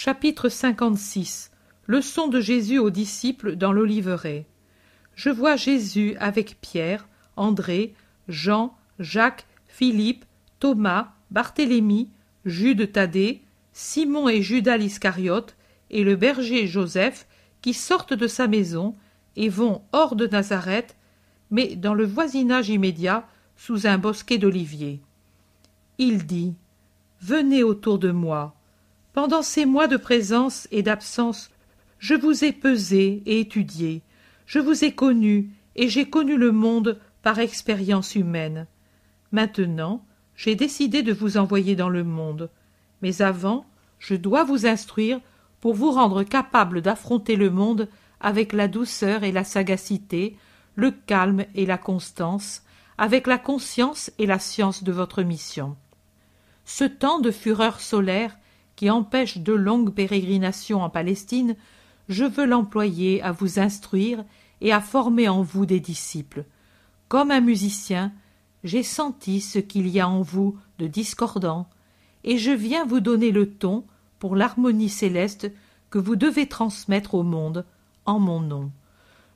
Chapitre 56 Leçon de Jésus aux disciples dans l'Oliveraie. Je vois Jésus avec Pierre, André, Jean, Jacques, Philippe, Thomas, Barthélemy, Jude Thaddée, Simon et Judas l'Iscariote, et le berger Joseph, qui sortent de sa maison et vont hors de Nazareth, mais dans le voisinage immédiat, sous un bosquet d'oliviers. Il dit Venez autour de moi. Pendant ces mois de présence et d'absence, je vous ai pesé et étudié, je vous ai connu et j'ai connu le monde par expérience humaine. Maintenant, j'ai décidé de vous envoyer dans le monde, mais avant, je dois vous instruire pour vous rendre capable d'affronter le monde avec la douceur et la sagacité, le calme et la constance, avec la conscience et la science de votre mission. Ce temps de fureur solaire qui empêche de longues pérégrinations en Palestine, je veux l'employer à vous instruire et à former en vous des disciples. Comme un musicien, j'ai senti ce qu'il y a en vous de discordant, et je viens vous donner le ton pour l'harmonie céleste que vous devez transmettre au monde en mon nom.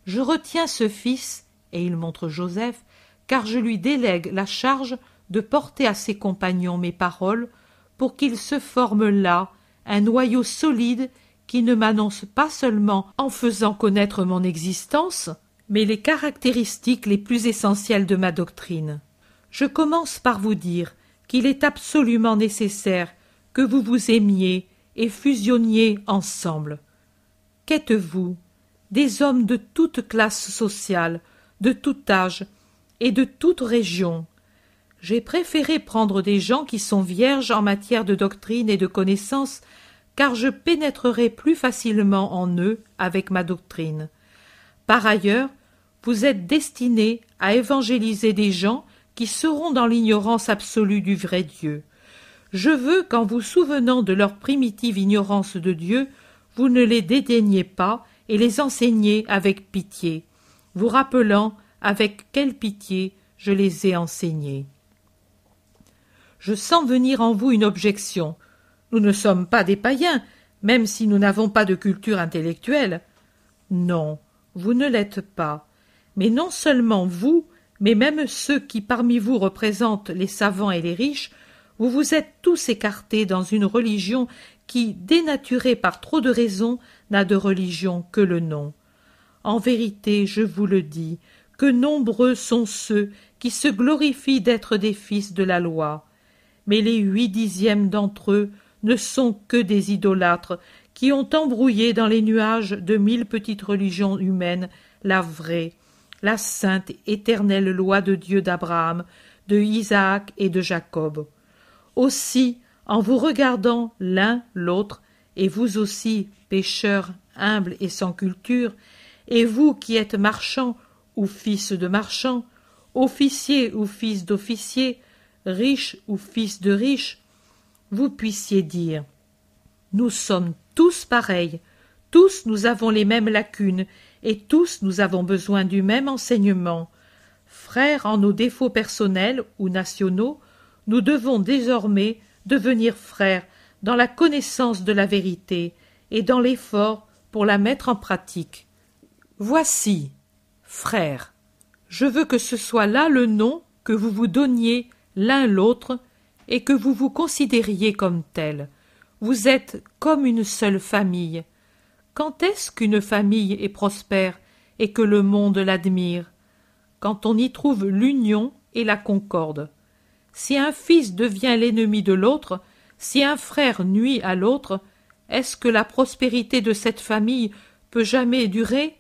Je retiens ce fils, et il montre Joseph, car je lui délègue la charge de porter à ses compagnons mes paroles pour qu'il se forme là un noyau solide qui ne m'annonce pas seulement en faisant connaître mon existence, mais les caractéristiques les plus essentielles de ma doctrine. Je commence par vous dire qu'il est absolument nécessaire que vous vous aimiez et fusionniez ensemble. Qu'êtes-vous Des hommes de toute classe sociale, de tout âge et de toute région? J'ai préféré prendre des gens qui sont vierges en matière de doctrine et de connaissance, car je pénétrerai plus facilement en eux avec ma doctrine. Par ailleurs, vous êtes destinés à évangéliser des gens qui seront dans l'ignorance absolue du vrai Dieu. Je veux qu'en vous souvenant de leur primitive ignorance de Dieu, vous ne les dédaigniez pas et les enseigniez avec pitié, vous rappelant avec quelle pitié je les ai enseignés. Je sens venir en vous une objection. Nous ne sommes pas des païens, même si nous n'avons pas de culture intellectuelle. Non, vous ne l'êtes pas. Mais non seulement vous, mais même ceux qui parmi vous représentent les savants et les riches, vous vous êtes tous écartés dans une religion qui, dénaturée par trop de raisons, n'a de religion que le nom. En vérité, je vous le dis, que nombreux sont ceux qui se glorifient d'être des fils de la loi. Mais les huit dixièmes d'entre eux ne sont que des idolâtres qui ont embrouillé dans les nuages de mille petites religions humaines la vraie, la sainte éternelle loi de Dieu d'Abraham, de Isaac et de Jacob. Aussi, en vous regardant l'un l'autre, et vous aussi, pécheurs humbles et sans culture, et vous qui êtes marchands ou fils de marchands, officiers ou fils d'officiers, riches ou fils de riches, vous puissiez dire Nous sommes tous pareils, tous nous avons les mêmes lacunes, et tous nous avons besoin du même enseignement. Frères en nos défauts personnels ou nationaux, nous devons désormais devenir frères dans la connaissance de la vérité et dans l'effort pour la mettre en pratique. Voici, frères, je veux que ce soit là le nom que vous vous donniez l'un l'autre et que vous vous considériez comme tel. Vous êtes comme une seule famille. Quand est-ce qu'une famille est prospère et que le monde l'admire? Quand on y trouve l'union et la concorde. Si un fils devient l'ennemi de l'autre, si un frère nuit à l'autre, est-ce que la prospérité de cette famille peut jamais durer?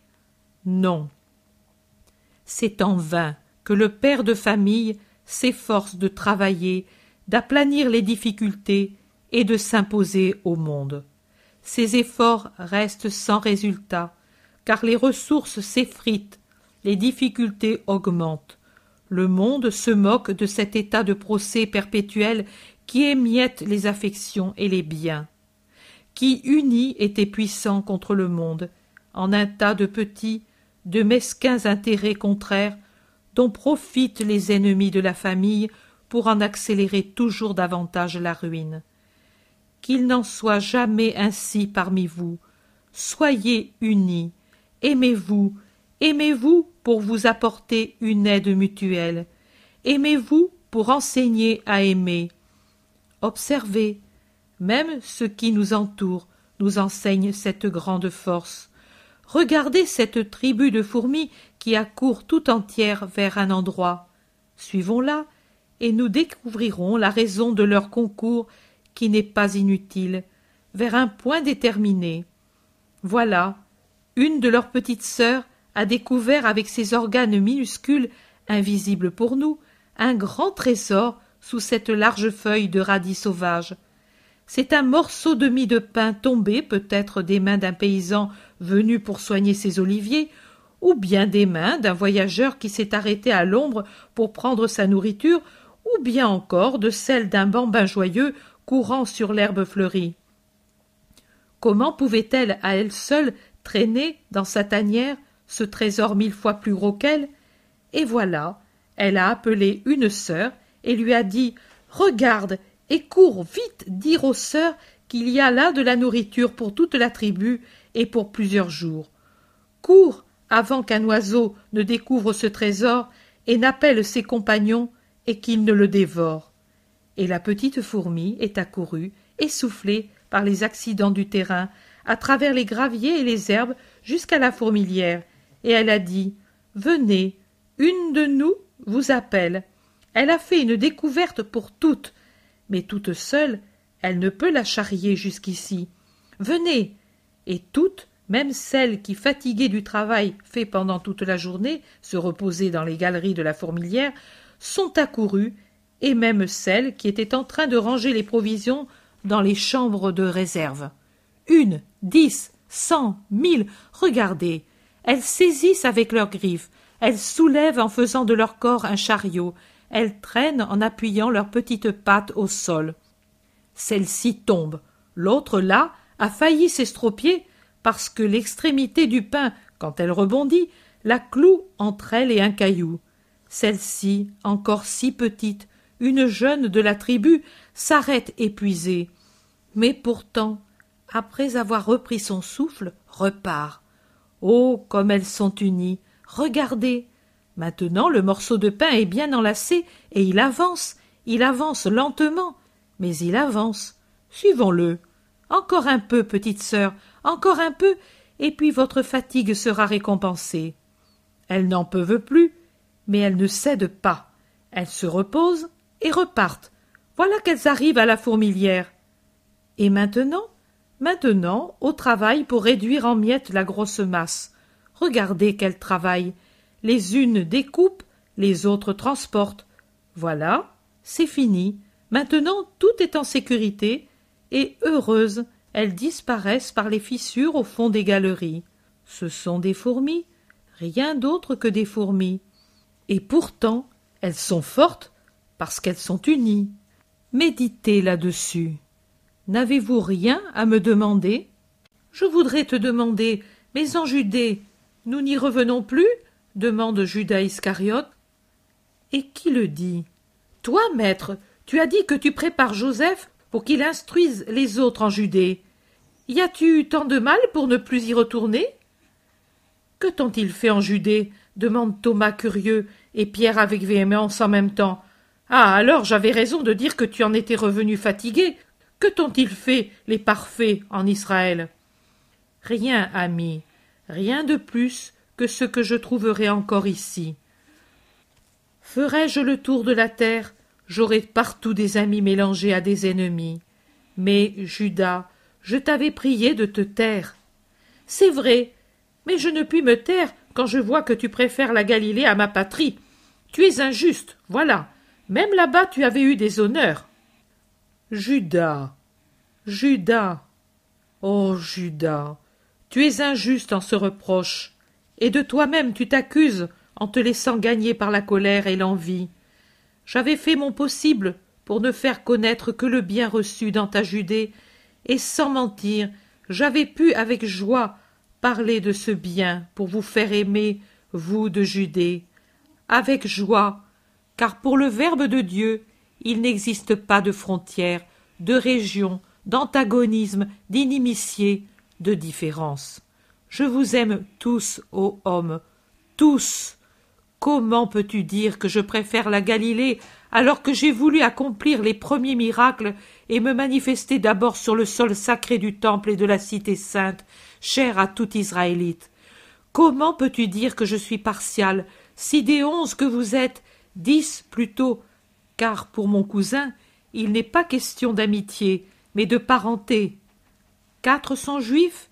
Non. C'est en vain que le père de famille s'efforce de travailler, d'aplanir les difficultés et de s'imposer au monde. Ces efforts restent sans résultat, car les ressources s'effritent, les difficultés augmentent. Le monde se moque de cet état de procès perpétuel qui émiette les affections et les biens, qui uni était puissant contre le monde, en un tas de petits, de mesquins intérêts contraires, dont profitent les ennemis de la famille pour en accélérer toujours davantage la ruine. qu'il n'en soit jamais ainsi parmi vous. Soyez unis, aimez-vous, aimez-vous pour vous apporter une aide mutuelle, aimez-vous pour enseigner à aimer. Observez, même ce qui nous entoure nous enseigne cette grande force. Regardez cette tribu de fourmis qui accourt tout entière vers un endroit. Suivons-la, et nous découvrirons la raison de leur concours qui n'est pas inutile, vers un point déterminé. Voilà, une de leurs petites sœurs a découvert avec ses organes minuscules, invisibles pour nous, un grand trésor sous cette large feuille de radis sauvage. C'est un morceau de mie de pain tombé peut-être des mains d'un paysan venu pour soigner ses oliviers, ou bien des mains d'un voyageur qui s'est arrêté à l'ombre pour prendre sa nourriture, ou bien encore de celle d'un bambin joyeux courant sur l'herbe fleurie. Comment pouvait-elle à elle seule traîner dans sa tanière ce trésor mille fois plus gros qu'elle? Et voilà, elle a appelé une sœur et lui a dit Regarde et cours vite dire aux sœurs qu'il y a là de la nourriture pour toute la tribu et pour plusieurs jours. Cours avant qu'un oiseau ne découvre ce trésor et n'appelle ses compagnons et qu'il ne le dévore. Et la petite fourmi est accourue, essoufflée par les accidents du terrain, à travers les graviers et les herbes jusqu'à la fourmilière, et elle a dit Venez, une de nous vous appelle. Elle a fait une découverte pour toutes, mais toute seule, elle ne peut la charrier jusqu'ici. Venez. Et toutes, même celles qui, fatiguées du travail fait pendant toute la journée, se reposaient dans les galeries de la fourmilière, sont accourues, et même celles qui étaient en train de ranger les provisions dans les chambres de réserve. Une, dix, cent, mille, regardez. Elles saisissent avec leurs griffes, elles soulèvent en faisant de leur corps un chariot, elles traînent en appuyant leurs petites pattes au sol. Celle-ci tombe, l'autre là a failli s'estropier parce que l'extrémité du pain, quand elle rebondit, la cloue entre elle et un caillou. Celle-ci, encore si petite, une jeune de la tribu, s'arrête épuisée. Mais pourtant, après avoir repris son souffle, repart. Oh, comme elles sont unies. Regardez. Maintenant le morceau de pain est bien enlacé, et il avance, il avance lentement, mais il avance. Suivons-le. Encore un peu, petite sœur, encore un peu, et puis votre fatigue sera récompensée. Elles n'en peuvent plus, mais elles ne cèdent pas. Elles se reposent et repartent. Voilà qu'elles arrivent à la fourmilière. Et maintenant, maintenant, au travail pour réduire en miettes la grosse masse. Regardez qu'elles travaillent. Les unes découpent, les autres transportent. Voilà, c'est fini. Maintenant tout est en sécurité, et heureuses, elles disparaissent par les fissures au fond des galeries. Ce sont des fourmis, rien d'autre que des fourmis. Et pourtant, elles sont fortes parce qu'elles sont unies. Méditez là-dessus. N'avez-vous rien à me demander? Je voudrais te demander, mais en Judée, nous n'y revenons plus? demande Judas Iscariote. Et qui le dit? Toi, maître, tu as dit que tu prépares Joseph pour qu'il instruise les autres en Judée. Y as-tu eu tant de mal pour ne plus y retourner? Que t'ont-ils fait en Judée? demande Thomas curieux et Pierre avec véhémence en même temps. Ah, alors j'avais raison de dire que tu en étais revenu fatigué. Que t'ont-ils fait, les parfaits, en Israël? Rien, ami, rien de plus que ce que je trouverai encore ici. Ferai-je le tour de la terre, j'aurai partout des amis mélangés à des ennemis. Mais, Judas, je t'avais prié de te taire. C'est vrai, mais je ne puis me taire quand je vois que tu préfères la Galilée à ma patrie. Tu es injuste, voilà. Même là-bas tu avais eu des honneurs. Judas. Judas. Oh. Judas. Tu es injuste en ce reproche. Et de toi-même tu t'accuses en te laissant gagner par la colère et l'envie. J'avais fait mon possible pour ne faire connaître que le bien reçu dans ta Judée, et sans mentir, j'avais pu avec joie parler de ce bien pour vous faire aimer, vous de Judée, avec joie, car pour le Verbe de Dieu, il n'existe pas de frontières, de régions, d'antagonisme, d'inimitié, de différence. Je vous aime tous, ô hommes, tous. Comment peux-tu dire que je préfère la Galilée alors que j'ai voulu accomplir les premiers miracles et me manifester d'abord sur le sol sacré du temple et de la cité sainte, chère à tout Israélite? Comment peux-tu dire que je suis partial, si des onze que vous êtes, dix plutôt, car pour mon cousin, il n'est pas question d'amitié, mais de parenté. Quatre sont juifs?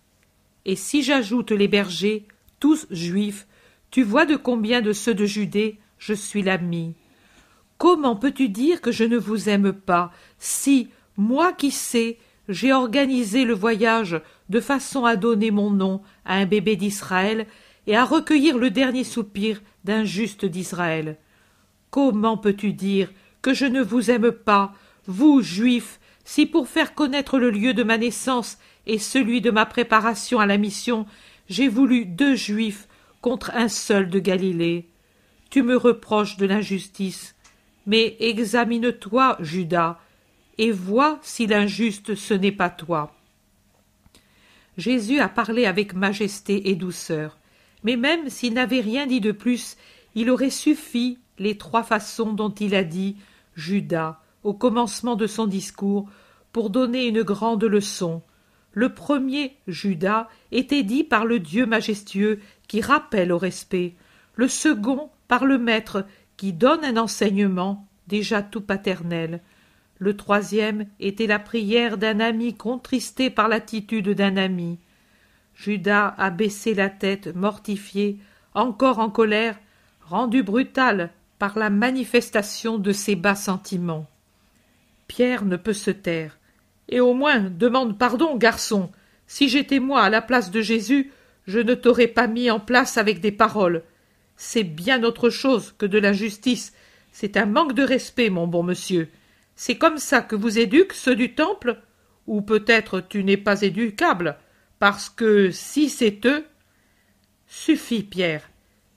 Et si j'ajoute les bergers, tous juifs, tu vois de combien de ceux de Judée je suis l'ami. Comment peux-tu dire que je ne vous aime pas, si, moi qui sais, j'ai organisé le voyage de façon à donner mon nom à un bébé d'Israël et à recueillir le dernier soupir d'un juste d'Israël? Comment peux-tu dire que je ne vous aime pas, vous, juifs, si pour faire connaître le lieu de ma naissance et celui de ma préparation à la mission, j'ai voulu deux juifs contre un seul de Galilée. Tu me reproches de l'injustice, mais examine-toi, Judas, et vois si l'injuste ce n'est pas toi. Jésus a parlé avec majesté et douceur, mais même s'il n'avait rien dit de plus, il aurait suffi les trois façons dont il a dit Judas au commencement de son discours pour donner une grande leçon. Le premier Judas était dit par le Dieu majestueux qui rappelle au respect, le second par le Maître qui donne un enseignement déjà tout paternel. Le troisième était la prière d'un ami contristé par l'attitude d'un ami. Judas a baissé la tête, mortifié, encore en colère, rendu brutal par la manifestation de ses bas sentiments. Pierre ne peut se taire. Et au moins demande pardon, garçon. Si j'étais moi à la place de Jésus, je ne t'aurais pas mis en place avec des paroles. C'est bien autre chose que de l'injustice. C'est un manque de respect, mon bon monsieur. C'est comme ça que vous éduquent ceux du temple? Ou peut-être tu n'es pas éducable, parce que si c'est eux? Suffit, Pierre.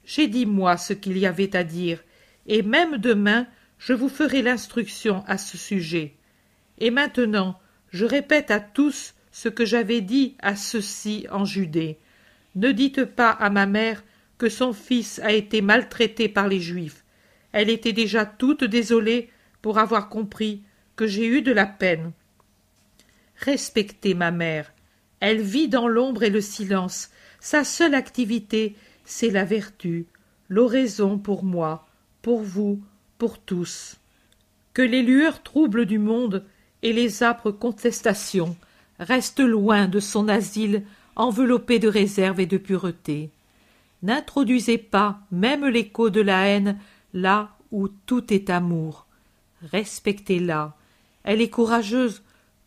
J'ai dit moi ce qu'il y avait à dire, et même demain je vous ferai l'instruction à ce sujet. Et maintenant, je répète à tous ce que j'avais dit à ceux-ci en Judée. Ne dites pas à ma mère que son fils a été maltraité par les Juifs. Elle était déjà toute désolée pour avoir compris que j'ai eu de la peine. Respectez ma mère. Elle vit dans l'ombre et le silence. Sa seule activité, c'est la vertu, l'oraison pour moi, pour vous, pour tous. Que les lueurs troubles du monde et les âpres contestations restent loin de son asile enveloppé de réserve et de pureté. N'introduisez pas même l'écho de la haine là où tout est amour. Respectez-la. Elle est courageuse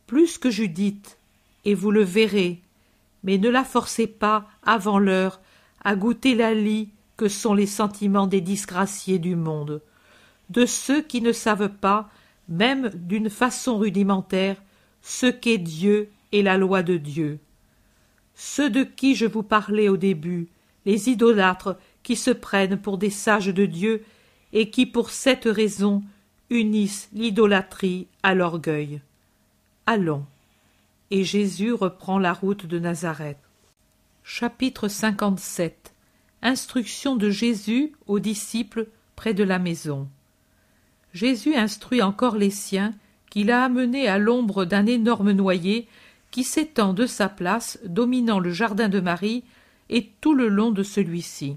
plus que Judith, et vous le verrez. Mais ne la forcez pas, avant l'heure, à goûter la lie que sont les sentiments des disgraciés du monde, de ceux qui ne savent pas, même d'une façon rudimentaire, ce qu'est Dieu et la loi de Dieu ceux de qui je vous parlais au début, les idolâtres qui se prennent pour des sages de Dieu et qui pour cette raison unissent l'idolâtrie à l'orgueil. Allons. Et Jésus reprend la route de Nazareth. Chapitre 57 Instruction de Jésus aux disciples près de la maison. Jésus instruit encore les siens qu'il a amenés à l'ombre d'un énorme noyer qui s'étend de sa place, dominant le jardin de Marie, et tout le long de celui-ci.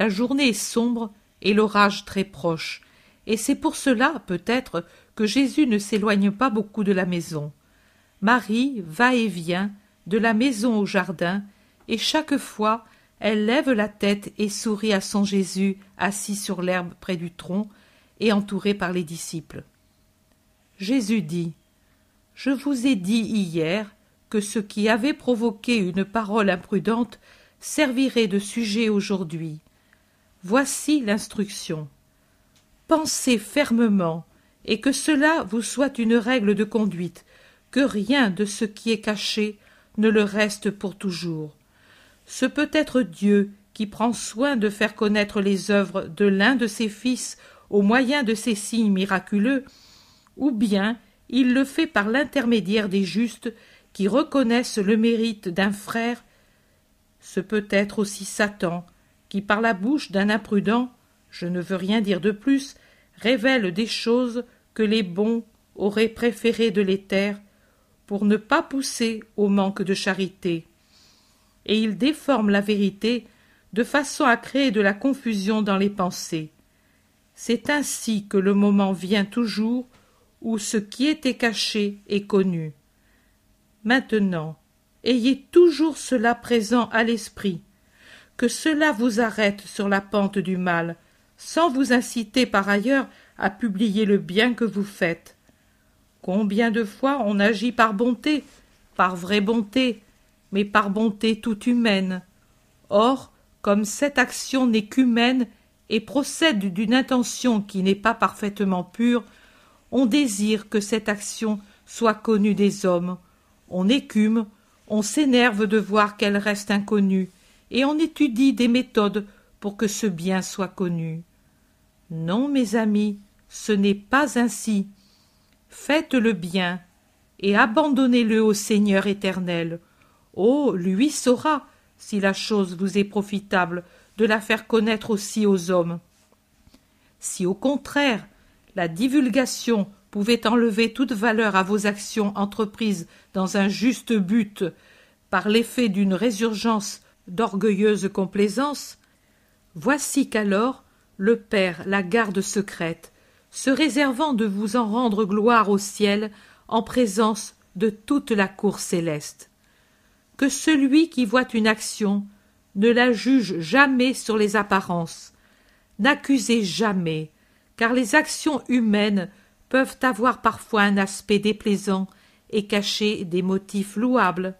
La journée est sombre et l'orage très proche, et c'est pour cela, peut-être, que Jésus ne s'éloigne pas beaucoup de la maison. Marie va et vient de la maison au jardin, et chaque fois elle lève la tête et sourit à son Jésus assis sur l'herbe près du tronc et entouré par les disciples. Jésus dit je vous ai dit hier que ce qui avait provoqué une parole imprudente servirait de sujet aujourd'hui. Voici l'instruction. Pensez fermement, et que cela vous soit une règle de conduite, que rien de ce qui est caché ne le reste pour toujours. Ce peut être Dieu qui prend soin de faire connaître les œuvres de l'un de ses fils au moyen de ces signes miraculeux, ou bien il le fait par l'intermédiaire des justes qui reconnaissent le mérite d'un frère. Ce peut être aussi Satan, qui par la bouche d'un imprudent, je ne veux rien dire de plus, révèle des choses que les bons auraient préféré de les taire pour ne pas pousser au manque de charité. Et il déforme la vérité de façon à créer de la confusion dans les pensées. C'est ainsi que le moment vient toujours où ce qui était caché est connu. Maintenant, ayez toujours cela présent à l'esprit, que cela vous arrête sur la pente du mal, sans vous inciter par ailleurs à publier le bien que vous faites. Combien de fois on agit par bonté, par vraie bonté, mais par bonté toute humaine. Or, comme cette action n'est qu'humaine et procède d'une intention qui n'est pas parfaitement pure, on désire que cette action soit connue des hommes, on écume, on s'énerve de voir qu'elle reste inconnue, et on étudie des méthodes pour que ce bien soit connu. Non, mes amis, ce n'est pas ainsi. Faites le bien, et abandonnez-le au Seigneur éternel. Oh, lui saura, si la chose vous est profitable, de la faire connaître aussi aux hommes. Si au contraire la divulgation pouvait enlever toute valeur à vos actions entreprises dans un juste but par l'effet d'une résurgence d'orgueilleuse complaisance, voici qu'alors le Père la garde secrète, se réservant de vous en rendre gloire au ciel en présence de toute la cour céleste. Que celui qui voit une action ne la juge jamais sur les apparences, n'accusez jamais, car les actions humaines peuvent avoir parfois un aspect déplaisant et cacher des motifs louables.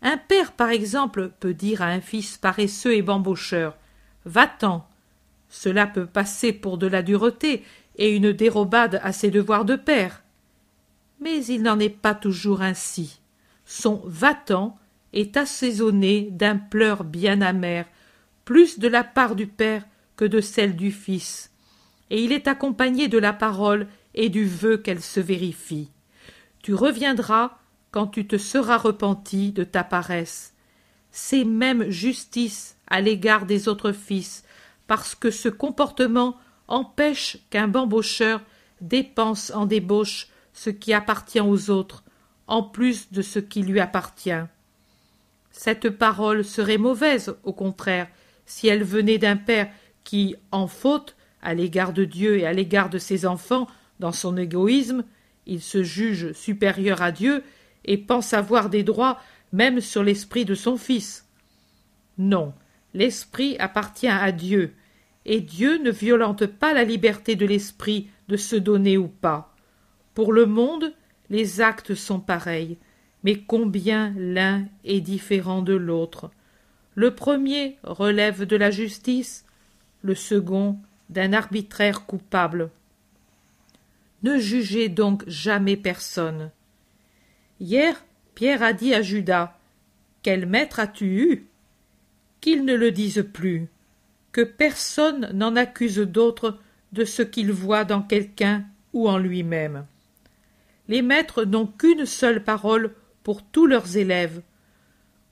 Un père, par exemple, peut dire à un fils paresseux et bambocheur Va-t'en. Cela peut passer pour de la dureté et une dérobade à ses devoirs de père. Mais il n'en est pas toujours ainsi. Son va-t'en est assaisonné d'un pleur bien amer, plus de la part du père que de celle du fils, et il est accompagné de la parole et du vœu qu'elle se vérifie. Tu reviendras quand tu te seras repenti de ta paresse. C'est même justice à l'égard des autres fils, parce que ce comportement empêche qu'un bambocheur dépense en débauche ce qui appartient aux autres, en plus de ce qui lui appartient. Cette parole serait mauvaise, au contraire, si elle venait d'un père qui, en faute, à l'égard de Dieu et à l'égard de ses enfants, dans son égoïsme, il se juge supérieur à Dieu et pense avoir des droits même sur l'esprit de son fils. Non, l'esprit appartient à Dieu, et Dieu ne violente pas la liberté de l'esprit de se donner ou pas. Pour le monde, les actes sont pareils, mais combien l'un est différent de l'autre. Le premier relève de la justice, le second d'un arbitraire coupable. Ne jugez donc jamais personne. Hier, Pierre a dit à Judas Quel maître as-tu eu? Qu'il ne le dise plus, que personne n'en accuse d'autre de ce qu'il voit dans quelqu'un ou en lui-même. Les maîtres n'ont qu'une seule parole pour tous leurs élèves.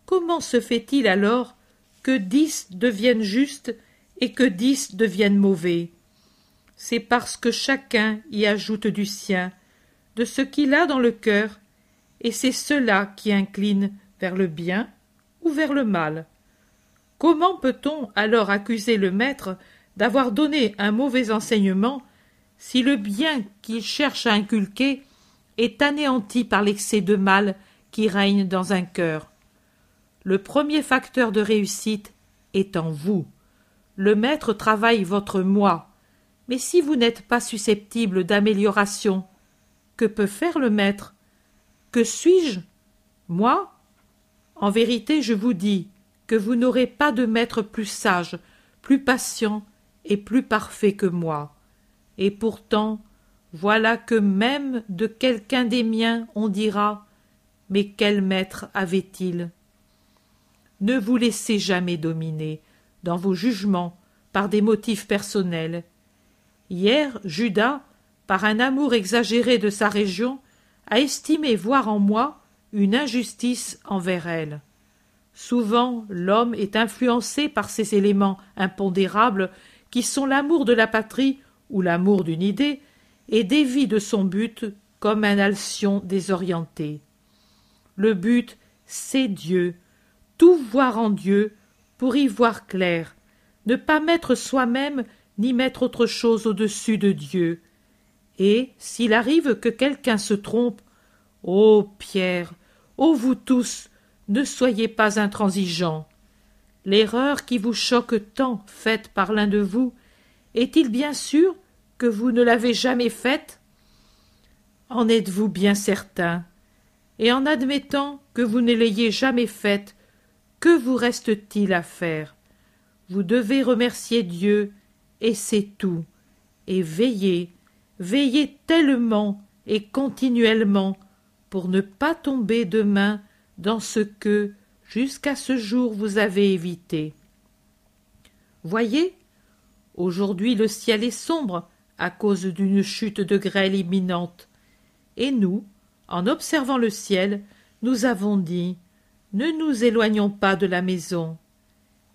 Comment se fait-il alors que dix deviennent justes et que dix deviennent mauvais? C'est parce que chacun y ajoute du sien, de ce qu'il a dans le cœur, et c'est cela qui incline vers le bien ou vers le mal. Comment peut-on alors accuser le maître d'avoir donné un mauvais enseignement si le bien qu'il cherche à inculquer est anéanti par l'excès de mal qui règne dans un cœur. Le premier facteur de réussite est en vous. Le maître travaille votre moi. Mais si vous n'êtes pas susceptible d'amélioration, que peut faire le maître? Que suis-je? Moi? En vérité, je vous dis que vous n'aurez pas de maître plus sage, plus patient et plus parfait que moi. Et pourtant, voilà que même de quelqu'un des miens on dira mais quel maître avait-il? Ne vous laissez jamais dominer, dans vos jugements, par des motifs personnels. Hier, Judas, par un amour exagéré de sa région, à estimer voir en moi une injustice envers elle. Souvent l'homme est influencé par ces éléments impondérables qui sont l'amour de la patrie ou l'amour d'une idée, et dévie de son but comme un alcyon désorienté. Le but, c'est Dieu, tout voir en Dieu pour y voir clair, ne pas mettre soi-même ni mettre autre chose au-dessus de Dieu. Et s'il arrive que quelqu'un se trompe, ô Pierre, ô vous tous, ne soyez pas intransigeants. L'erreur qui vous choque tant faite par l'un de vous, est-il bien sûr que vous ne l'avez jamais faite? En êtes-vous bien certain? Et en admettant que vous ne l'ayez jamais faite, que vous reste-t-il à faire? Vous devez remercier Dieu, et c'est tout. Et veillez, veillez tellement et continuellement pour ne pas tomber demain dans ce que, jusqu'à ce jour, vous avez évité. Voyez, aujourd'hui le ciel est sombre à cause d'une chute de grêle imminente. Et nous, en observant le ciel, nous avons dit ne nous éloignons pas de la maison.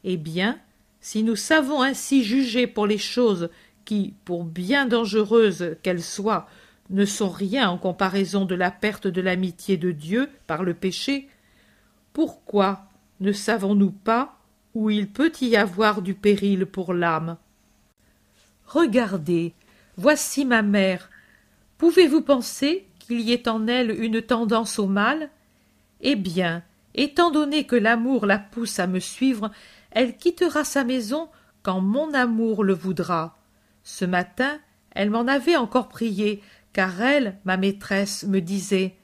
Eh bien, si nous savons ainsi juger pour les choses qui, pour bien dangereuses qu'elles soient, ne sont rien en comparaison de la perte de l'amitié de Dieu par le péché, pourquoi ne savons-nous pas où il peut y avoir du péril pour l'âme? Regardez, voici ma mère. Pouvez-vous penser qu'il y ait en elle une tendance au mal Eh bien, Étant donné que l'amour la pousse à me suivre, elle quittera sa maison quand mon amour le voudra. Ce matin, elle m'en avait encore prié, car elle, ma maîtresse, me disait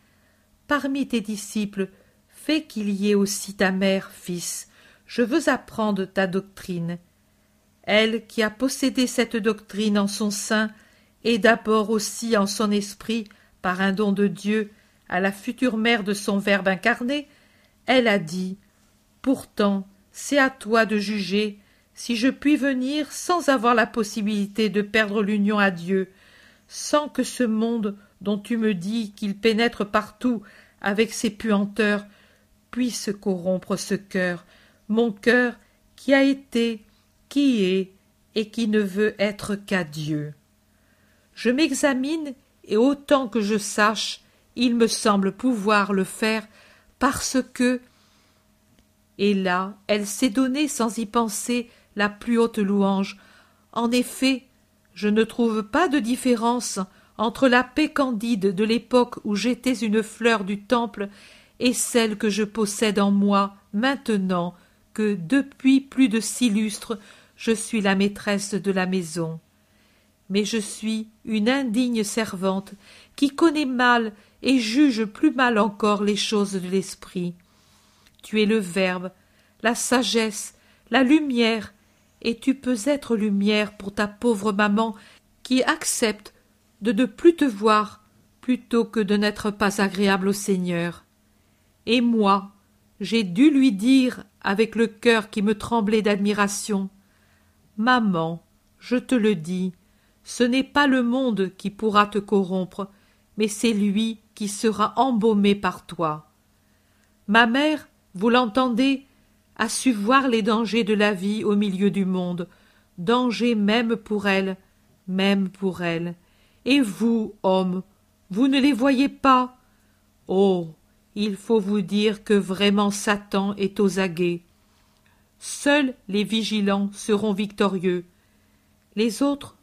Parmi tes disciples, fais qu'il y ait aussi ta mère, fils. Je veux apprendre ta doctrine. Elle qui a possédé cette doctrine en son sein, et d'abord aussi en son esprit, par un don de Dieu, à la future mère de son Verbe incarné, elle a dit Pourtant, c'est à toi de juger si je puis venir sans avoir la possibilité de perdre l'union à Dieu, sans que ce monde dont tu me dis qu'il pénètre partout avec ses puanteurs puisse corrompre ce cœur, mon cœur qui a été, qui est et qui ne veut être qu'à Dieu. Je m'examine et autant que je sache, il me semble pouvoir le faire parce que et là elle s'est donnée sans y penser la plus haute louange. En effet je ne trouve pas de différence entre la paix candide de l'époque où j'étais une fleur du temple et celle que je possède en moi maintenant que depuis plus de six lustres je suis la maîtresse de la maison mais je suis une indigne servante qui connaît mal et juge plus mal encore les choses de l'esprit. Tu es le Verbe, la sagesse, la lumière, et tu peux être lumière pour ta pauvre maman qui accepte de ne plus te voir plutôt que de n'être pas agréable au Seigneur. Et moi, j'ai dû lui dire avec le cœur qui me tremblait d'admiration Maman, je te le dis, ce n'est pas le monde qui pourra te corrompre, mais c'est lui qui sera embaumé par toi. Ma mère, vous l'entendez, a su voir les dangers de la vie au milieu du monde, dangers même pour elle, même pour elle. Et vous, hommes, vous ne les voyez pas Oh. Il faut vous dire que vraiment Satan est aux aguets. Seuls les vigilants seront victorieux. Les autres,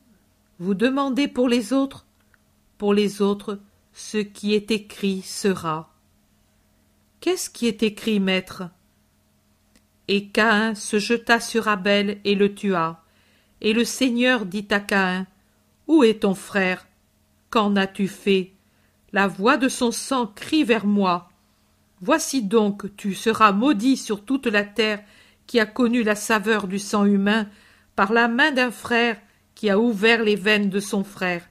vous demandez pour les autres, pour les autres, ce qui est écrit sera. Qu'est-ce qui est écrit, maître? Et Caïn se jeta sur Abel et le tua. Et le Seigneur dit à Caïn Où est ton frère? Qu'en as-tu fait? La voix de son sang crie vers moi. Voici donc, tu seras maudit sur toute la terre qui a connu la saveur du sang humain par la main d'un frère qui a ouvert les veines de son frère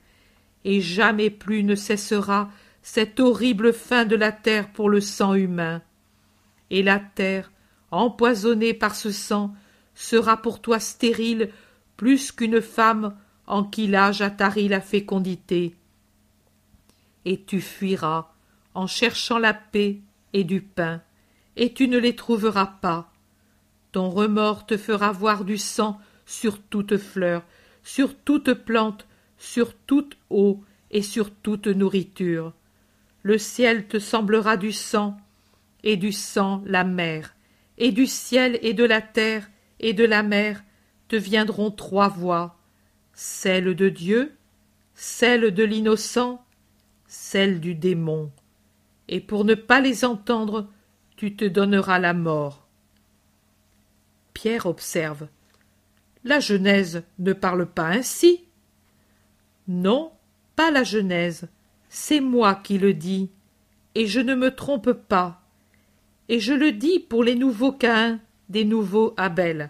et jamais plus ne cessera cette horrible fin de la terre pour le sang humain. Et la terre, empoisonnée par ce sang, sera pour toi stérile plus qu'une femme en qui l'âge a la fécondité. Et tu fuiras, en cherchant la paix et du pain, et tu ne les trouveras pas. Ton remords te fera voir du sang sur toute fleur, sur toute plante, sur toute eau et sur toute nourriture. Le ciel te semblera du sang, et du sang la mer, et du ciel et de la terre et de la mer te viendront trois voix, celle de Dieu, celle de l'innocent, celle du démon. Et pour ne pas les entendre, tu te donneras la mort. Pierre observe. La Genèse ne parle pas ainsi. Non, pas la Genèse, c'est moi qui le dis, et je ne me trompe pas. Et je le dis pour les nouveaux Caïns, des nouveaux Abel,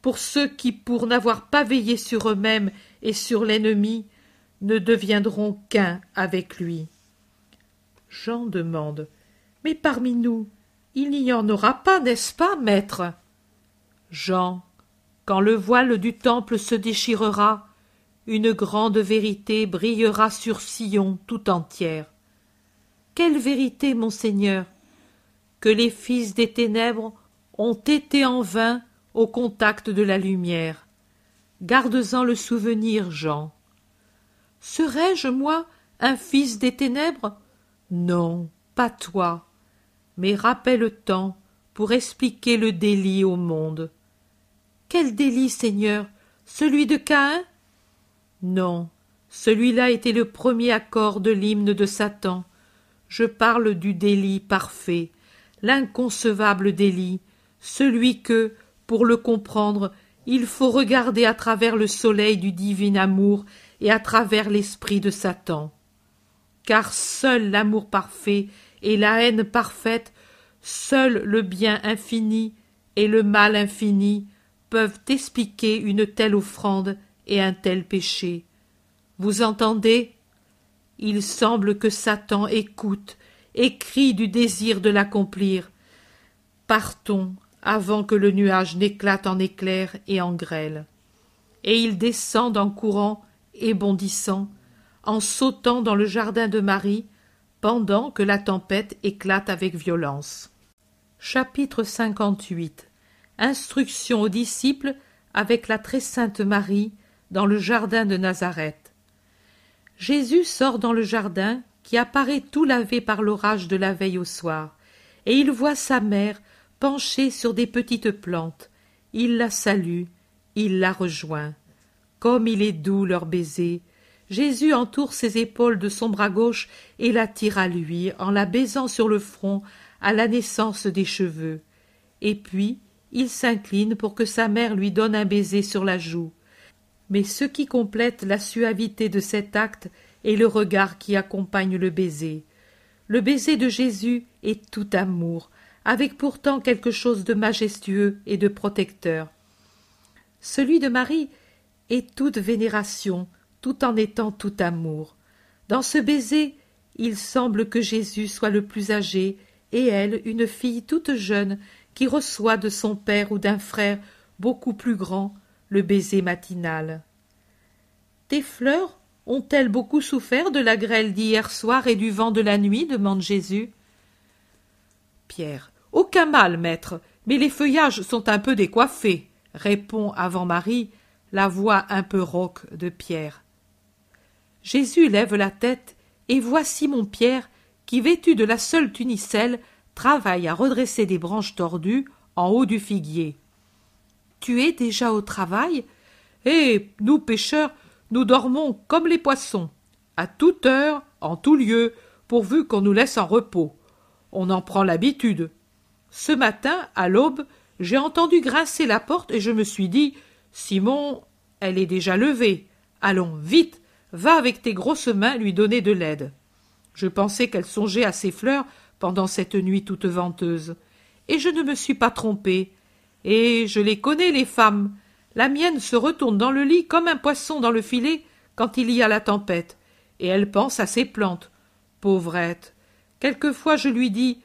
pour ceux qui, pour n'avoir pas veillé sur eux-mêmes et sur l'ennemi, ne deviendront qu'un avec lui. Jean demande. Mais parmi nous, il n'y en aura pas, n'est-ce pas, maître? Jean. Quand le voile du temple se déchirera, une grande vérité brillera sur Sion tout entière. Quelle vérité, monseigneur Que les fils des ténèbres ont été en vain au contact de la lumière. Garde-en le souvenir, Jean. Serais-je, moi, un fils des ténèbres? Non, pas toi. Mais rappelle-t'en pour expliquer le délit au monde. Quel délit, Seigneur Celui de Caïn? Non, celui-là était le premier accord de l'hymne de Satan. Je parle du délit parfait, l'inconcevable délit, celui que, pour le comprendre, il faut regarder à travers le soleil du divin amour et à travers l'esprit de Satan. Car seul l'amour parfait et la haine parfaite, seul le bien infini et le mal infini peuvent expliquer une telle offrande et un tel péché. Vous entendez? Il semble que Satan écoute et crie du désir de l'accomplir. Partons avant que le nuage n'éclate en éclairs et en grêle. Et ils descendent en courant et bondissant, en sautant dans le jardin de Marie, pendant que la tempête éclate avec violence. Chapitre 58 Instruction aux disciples avec la très sainte Marie dans le jardin de Nazareth. Jésus sort dans le jardin qui apparaît tout lavé par l'orage de la veille au soir, et il voit sa mère penché sur des petites plantes. Il la salue, il la rejoint. Comme il est doux leur baiser. Jésus entoure ses épaules de son bras gauche et l'attire à lui en la baisant sur le front à la naissance des cheveux. Et puis il s'incline pour que sa mère lui donne un baiser sur la joue. Mais ce qui complète la suavité de cet acte est le regard qui accompagne le baiser. Le baiser de Jésus est tout amour, avec pourtant quelque chose de majestueux et de protecteur. Celui de Marie est toute vénération, tout en étant tout amour. Dans ce baiser, il semble que Jésus soit le plus âgé, et elle une fille toute jeune qui reçoit de son père ou d'un frère beaucoup plus grand le baiser matinal. Tes fleurs ont-elles beaucoup souffert de la grêle d'hier soir et du vent de la nuit demande Jésus. Pierre. Aucun mal, maître, mais les feuillages sont un peu décoiffés, répond avant Marie la voix un peu rauque de Pierre. Jésus lève la tête et voit Simon Pierre qui, vêtu de la seule tunicelle, travaille à redresser des branches tordues en haut du figuier. Tu es déjà au travail? Eh, nous pêcheurs, nous dormons comme les poissons, à toute heure, en tout lieu, pourvu qu'on nous laisse en repos. On en prend l'habitude. Ce matin, à l'aube, j'ai entendu grincer la porte et je me suis dit Simon, elle est déjà levée. Allons, vite, va avec tes grosses mains lui donner de l'aide. Je pensais qu'elle songeait à ses fleurs pendant cette nuit toute venteuse. Et je ne me suis pas trompée. Et je les connais, les femmes. La mienne se retourne dans le lit comme un poisson dans le filet quand il y a la tempête, et elle pense à ses plantes. Pauvrette. Quelquefois je lui dis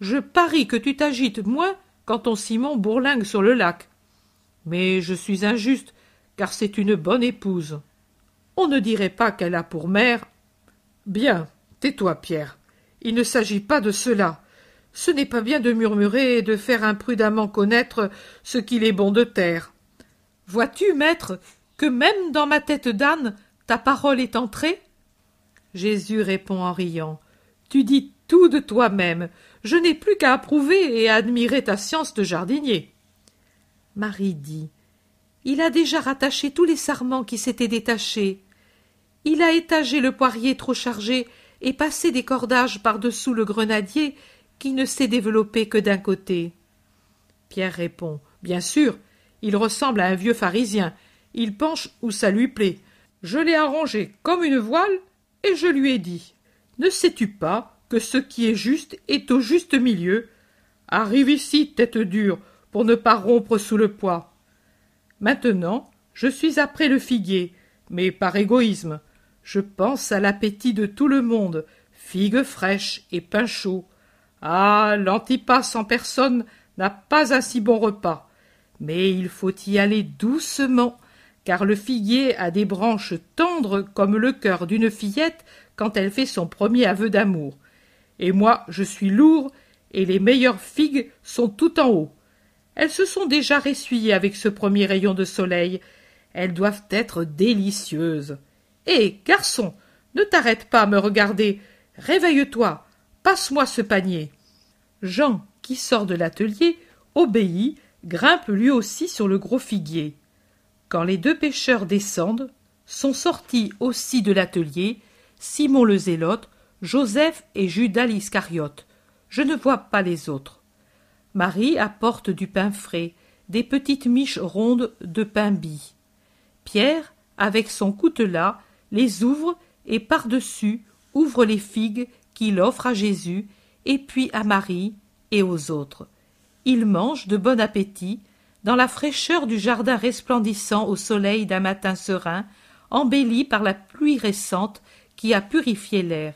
je parie que tu t'agites moins quand ton Simon bourlingue sur le lac. Mais je suis injuste, car c'est une bonne épouse. On ne dirait pas qu'elle a pour mère. Bien, tais-toi, Pierre. Il ne s'agit pas de cela. Ce n'est pas bien de murmurer et de faire imprudemment connaître ce qu'il est bon de taire. Vois-tu, maître, que même dans ma tête d'âne, ta parole est entrée? Jésus répond en riant. Tu dis tout de toi-même. Je n'ai plus qu'à approuver et à admirer ta science de jardinier. Marie dit. Il a déjà rattaché tous les sarments qui s'étaient détachés. Il a étagé le poirier trop chargé et passé des cordages par-dessous le grenadier qui ne s'est développé que d'un côté. Pierre répond. Bien sûr, il ressemble à un vieux pharisien. Il penche où ça lui plaît. Je l'ai arrangé comme une voile et je lui ai dit. Ne sais-tu pas que ce qui est juste est au juste milieu? Arrive ici, tête dure, pour ne pas rompre sous le poids. Maintenant, je suis après le figuier, mais par égoïsme. Je pense à l'appétit de tout le monde, figues fraîches et pain chaud. Ah. L'Antipas en personne n'a pas un si bon repas. Mais il faut y aller doucement, car le figuier a des branches tendres comme le cœur d'une fillette quand elle fait son premier aveu d'amour. Et moi je suis lourd, et les meilleures figues sont tout en haut. Elles se sont déjà ressuyées avec ce premier rayon de soleil. Elles doivent être délicieuses. Hé, garçon, ne t'arrête pas à me regarder. Réveille-toi. Passe-moi ce panier. Jean, qui sort de l'atelier, obéit, grimpe lui aussi sur le gros figuier. Quand les deux pêcheurs descendent, sont sortis aussi de l'atelier Simon le Zélote, Joseph et Judas l'Iscariote. Je ne vois pas les autres. Marie apporte du pain frais, des petites miches rondes de pain bis. Pierre, avec son coutelas, les ouvre et par-dessus ouvre les figues qu'il offre à Jésus et puis à Marie et aux autres. Il mange de bon appétit dans la fraîcheur du jardin resplendissant au soleil d'un matin serein, embelli par la pluie récente qui a purifié l'air.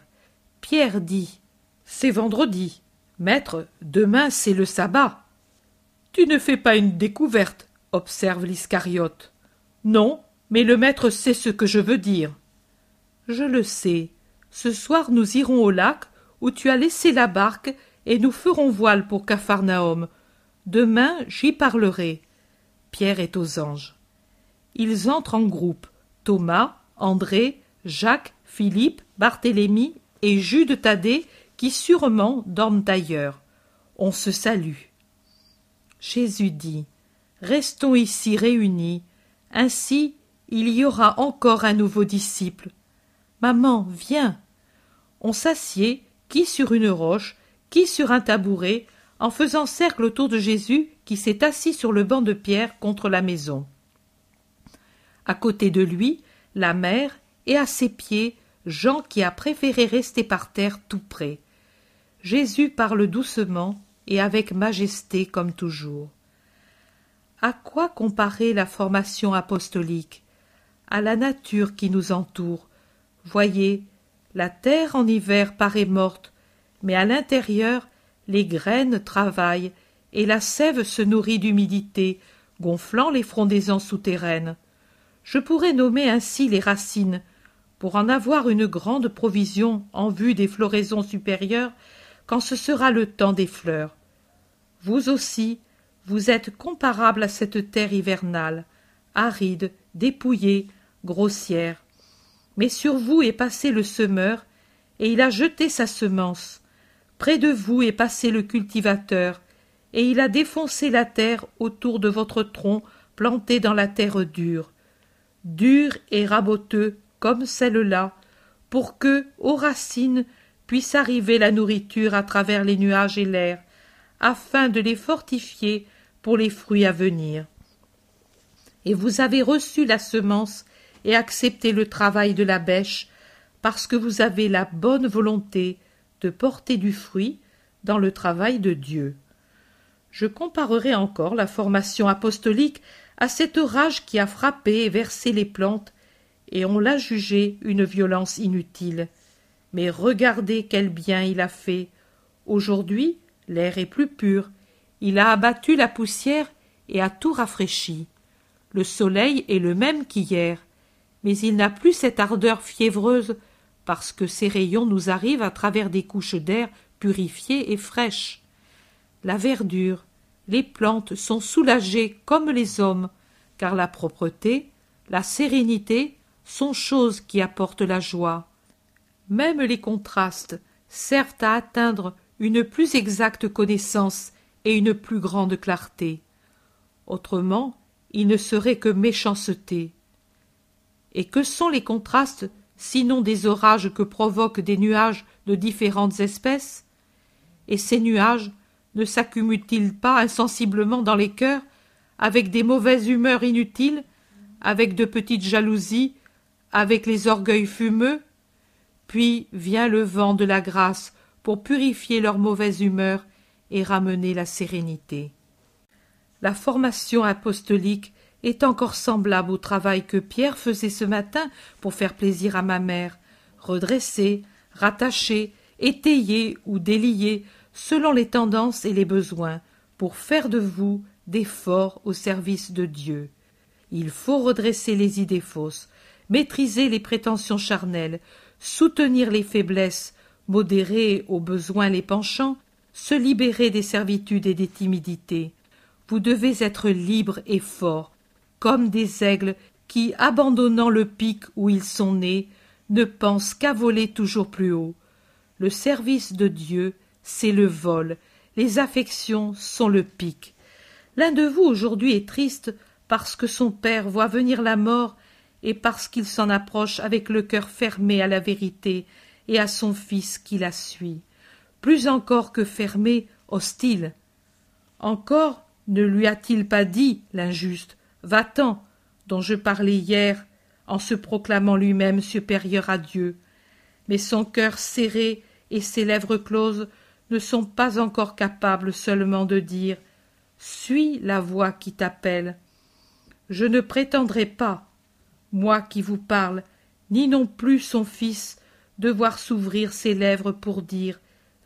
Pierre dit C'est vendredi. Maître, demain c'est le sabbat. Tu ne fais pas une découverte, observe l'Iscariote. Non, mais le maître sait ce que je veux dire. Je le sais. Ce soir nous irons au lac où tu as laissé la barque et nous ferons voile pour Capharnaüm. Demain j'y parlerai. Pierre est aux anges. Ils entrent en groupe. Thomas, André, Jacques, Philippe, Barthélemy et Jude Thaddée qui sûrement dorment ailleurs. On se salue. Jésus dit Restons ici réunis, ainsi il y aura encore un nouveau disciple. Maman, viens. On s'assied, qui sur une roche, qui sur un tabouret, en faisant cercle autour de Jésus qui s'est assis sur le banc de pierre contre la maison. À côté de lui, la mère, et à ses pieds, Jean qui a préféré rester par terre tout près. Jésus parle doucement et avec majesté comme toujours. À quoi comparer la formation apostolique? À la nature qui nous entoure. Voyez, la terre en hiver paraît morte, mais à l'intérieur les graines travaillent et la sève se nourrit d'humidité, gonflant les frondaisons souterraines. Je pourrais nommer ainsi les racines, pour en avoir une grande provision en vue des floraisons supérieures quand ce sera le temps des fleurs. Vous aussi, vous êtes comparable à cette terre hivernale, aride, dépouillée, grossière. Mais sur vous est passé le semeur, et il a jeté sa semence. Près de vous est passé le cultivateur, et il a défoncé la terre autour de votre tronc planté dans la terre dure. Dur et raboteux comme celle-là, pour que, aux racines, puisse arriver la nourriture à travers les nuages et l'air, afin de les fortifier pour les fruits à venir. Et vous avez reçu la semence et accepté le travail de la bêche, parce que vous avez la bonne volonté de porter du fruit dans le travail de Dieu. Je comparerai encore la formation apostolique à cet orage qui a frappé et versé les plantes et on l'a jugé une violence inutile. Mais regardez quel bien il a fait. Aujourd'hui, l'air est plus pur. Il a abattu la poussière et a tout rafraîchi. Le soleil est le même qu'hier, mais il n'a plus cette ardeur fiévreuse parce que ces rayons nous arrivent à travers des couches d'air purifiées et fraîches. La verdure, les plantes sont soulagées comme les hommes, car la propreté, la sérénité sont choses qui apportent la joie. Même les contrastes servent à atteindre une plus exacte connaissance et une plus grande clarté. Autrement, il ne serait que méchanceté. Et que sont les contrastes sinon des orages que provoquent des nuages de différentes espèces? Et ces nuages ne s'accumulent-ils pas insensiblement dans les cœurs avec des mauvaises humeurs inutiles, avec de petites jalousies, avec les orgueils fumeux? Puis vient le vent de la grâce pour purifier leur mauvaise humeur et ramener la sérénité. La formation apostolique est encore semblable au travail que Pierre faisait ce matin pour faire plaisir à ma mère, redresser, rattacher, étayer ou délier, selon les tendances et les besoins, pour faire de vous des forts au service de Dieu. Il faut redresser les idées fausses, maîtriser les prétentions charnelles, soutenir les faiblesses, modérer aux besoins les penchants, se libérer des servitudes et des timidités. Vous devez être libre et fort, comme des aigles qui, abandonnant le pic où ils sont nés, ne pensent qu'à voler toujours plus haut. Le service de Dieu, c'est le vol, les affections sont le pic. L'un de vous aujourd'hui est triste parce que son père voit venir la mort et parce qu'il s'en approche avec le cœur fermé à la vérité et à son fils qui la suit, plus encore que fermé, hostile. Encore ne lui a-t-il pas dit, l'injuste, Va-t'en, dont je parlais hier, en se proclamant lui-même supérieur à Dieu. Mais son cœur serré et ses lèvres closes ne sont pas encore capables seulement de dire Suis la voix qui t'appelle. Je ne prétendrai pas, moi qui vous parle, ni non plus son fils, devoir s'ouvrir ses lèvres pour dire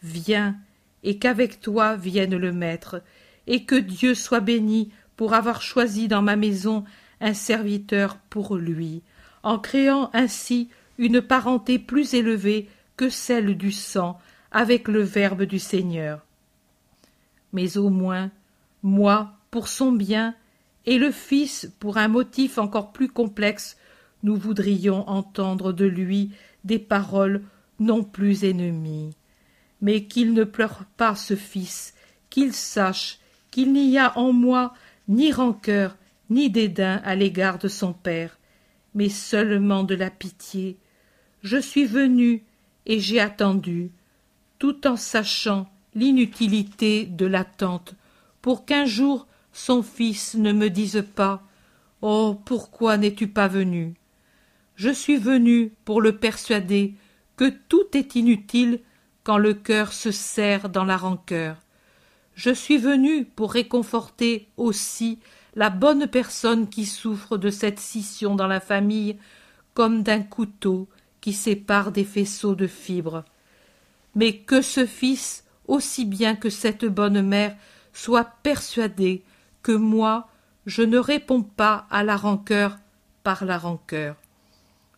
Viens, et qu'avec toi vienne le Maître, et que Dieu soit béni pour avoir choisi dans ma maison un serviteur pour lui, en créant ainsi une parenté plus élevée que celle du sang avec le Verbe du Seigneur. Mais au moins, moi, pour son bien, et le Fils pour un motif encore plus complexe, nous voudrions entendre de lui des paroles non plus ennemies. Mais qu'il ne pleure pas ce Fils, qu'il sache qu'il n'y a en moi ni rancœur, ni dédain à l'égard de son père, mais seulement de la pitié. Je suis venu et j'ai attendu, tout en sachant l'inutilité de l'attente, pour qu'un jour son fils ne me dise pas Oh, pourquoi n'es-tu pas venu? Je suis venu pour le persuader que tout est inutile quand le cœur se serre dans la rancœur. Je suis venu pour réconforter aussi la bonne personne qui souffre de cette scission dans la famille comme d'un couteau qui sépare des faisceaux de fibres. Mais que ce fils, aussi bien que cette bonne mère, soit persuadé que moi, je ne réponds pas à la rancœur par la rancœur.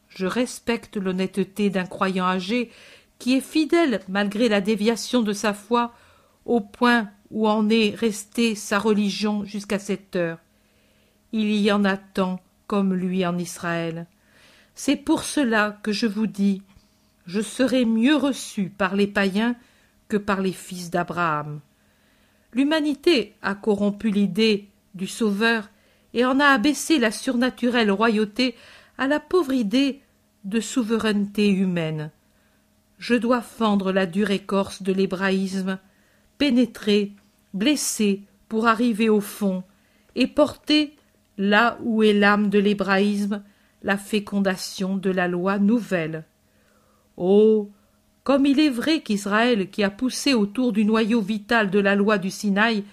Je respecte l'honnêteté d'un croyant âgé qui est fidèle malgré la déviation de sa foi au point où en est restée sa religion jusqu'à cette heure. Il y en a tant comme lui en Israël. C'est pour cela que je vous dis, je serai mieux reçu par les païens que par les fils d'Abraham. L'humanité a corrompu l'idée du Sauveur et en a abaissé la surnaturelle royauté à la pauvre idée de souveraineté humaine. Je dois fendre la dure écorce de l'hébraïsme, pénétrer blessé pour arriver au fond et porter là où est l'âme de l'hébraïsme la fécondation de la loi nouvelle. Oh comme il est vrai qu'israël qui a poussé autour du noyau vital de la loi du sinaï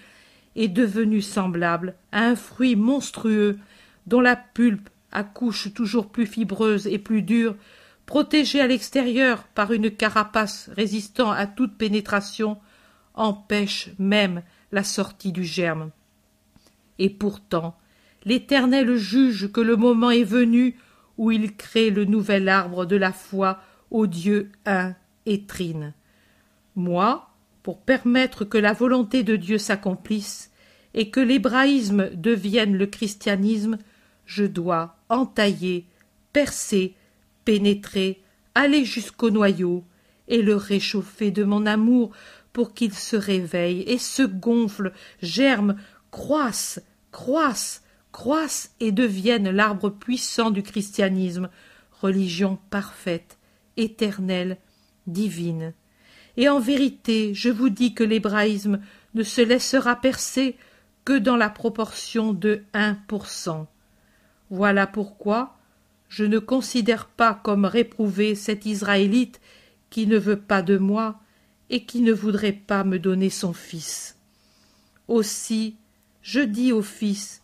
est devenu semblable à un fruit monstrueux dont la pulpe accouche toujours plus fibreuse et plus dure protégée à l'extérieur par une carapace résistant à toute pénétration empêche même la sortie du germe. Et pourtant, l'Éternel juge que le moment est venu où il crée le nouvel arbre de la foi au Dieu un et trine. Moi, pour permettre que la volonté de Dieu s'accomplisse et que l'hébraïsme devienne le christianisme, je dois entailler, percer, pénétrer, aller jusqu'au noyau, et le réchauffer de mon amour pour qu'il se réveille et se gonfle, germe, croisse, croisse, croisse et devienne l'arbre puissant du christianisme, religion parfaite, éternelle, divine. Et en vérité, je vous dis que l'hébraïsme ne se laissera percer que dans la proportion de un pour cent. Voilà pourquoi je ne considère pas comme réprouvé cet Israélite qui ne veut pas de moi et qui ne voudrait pas me donner son fils. Aussi, je dis au fils,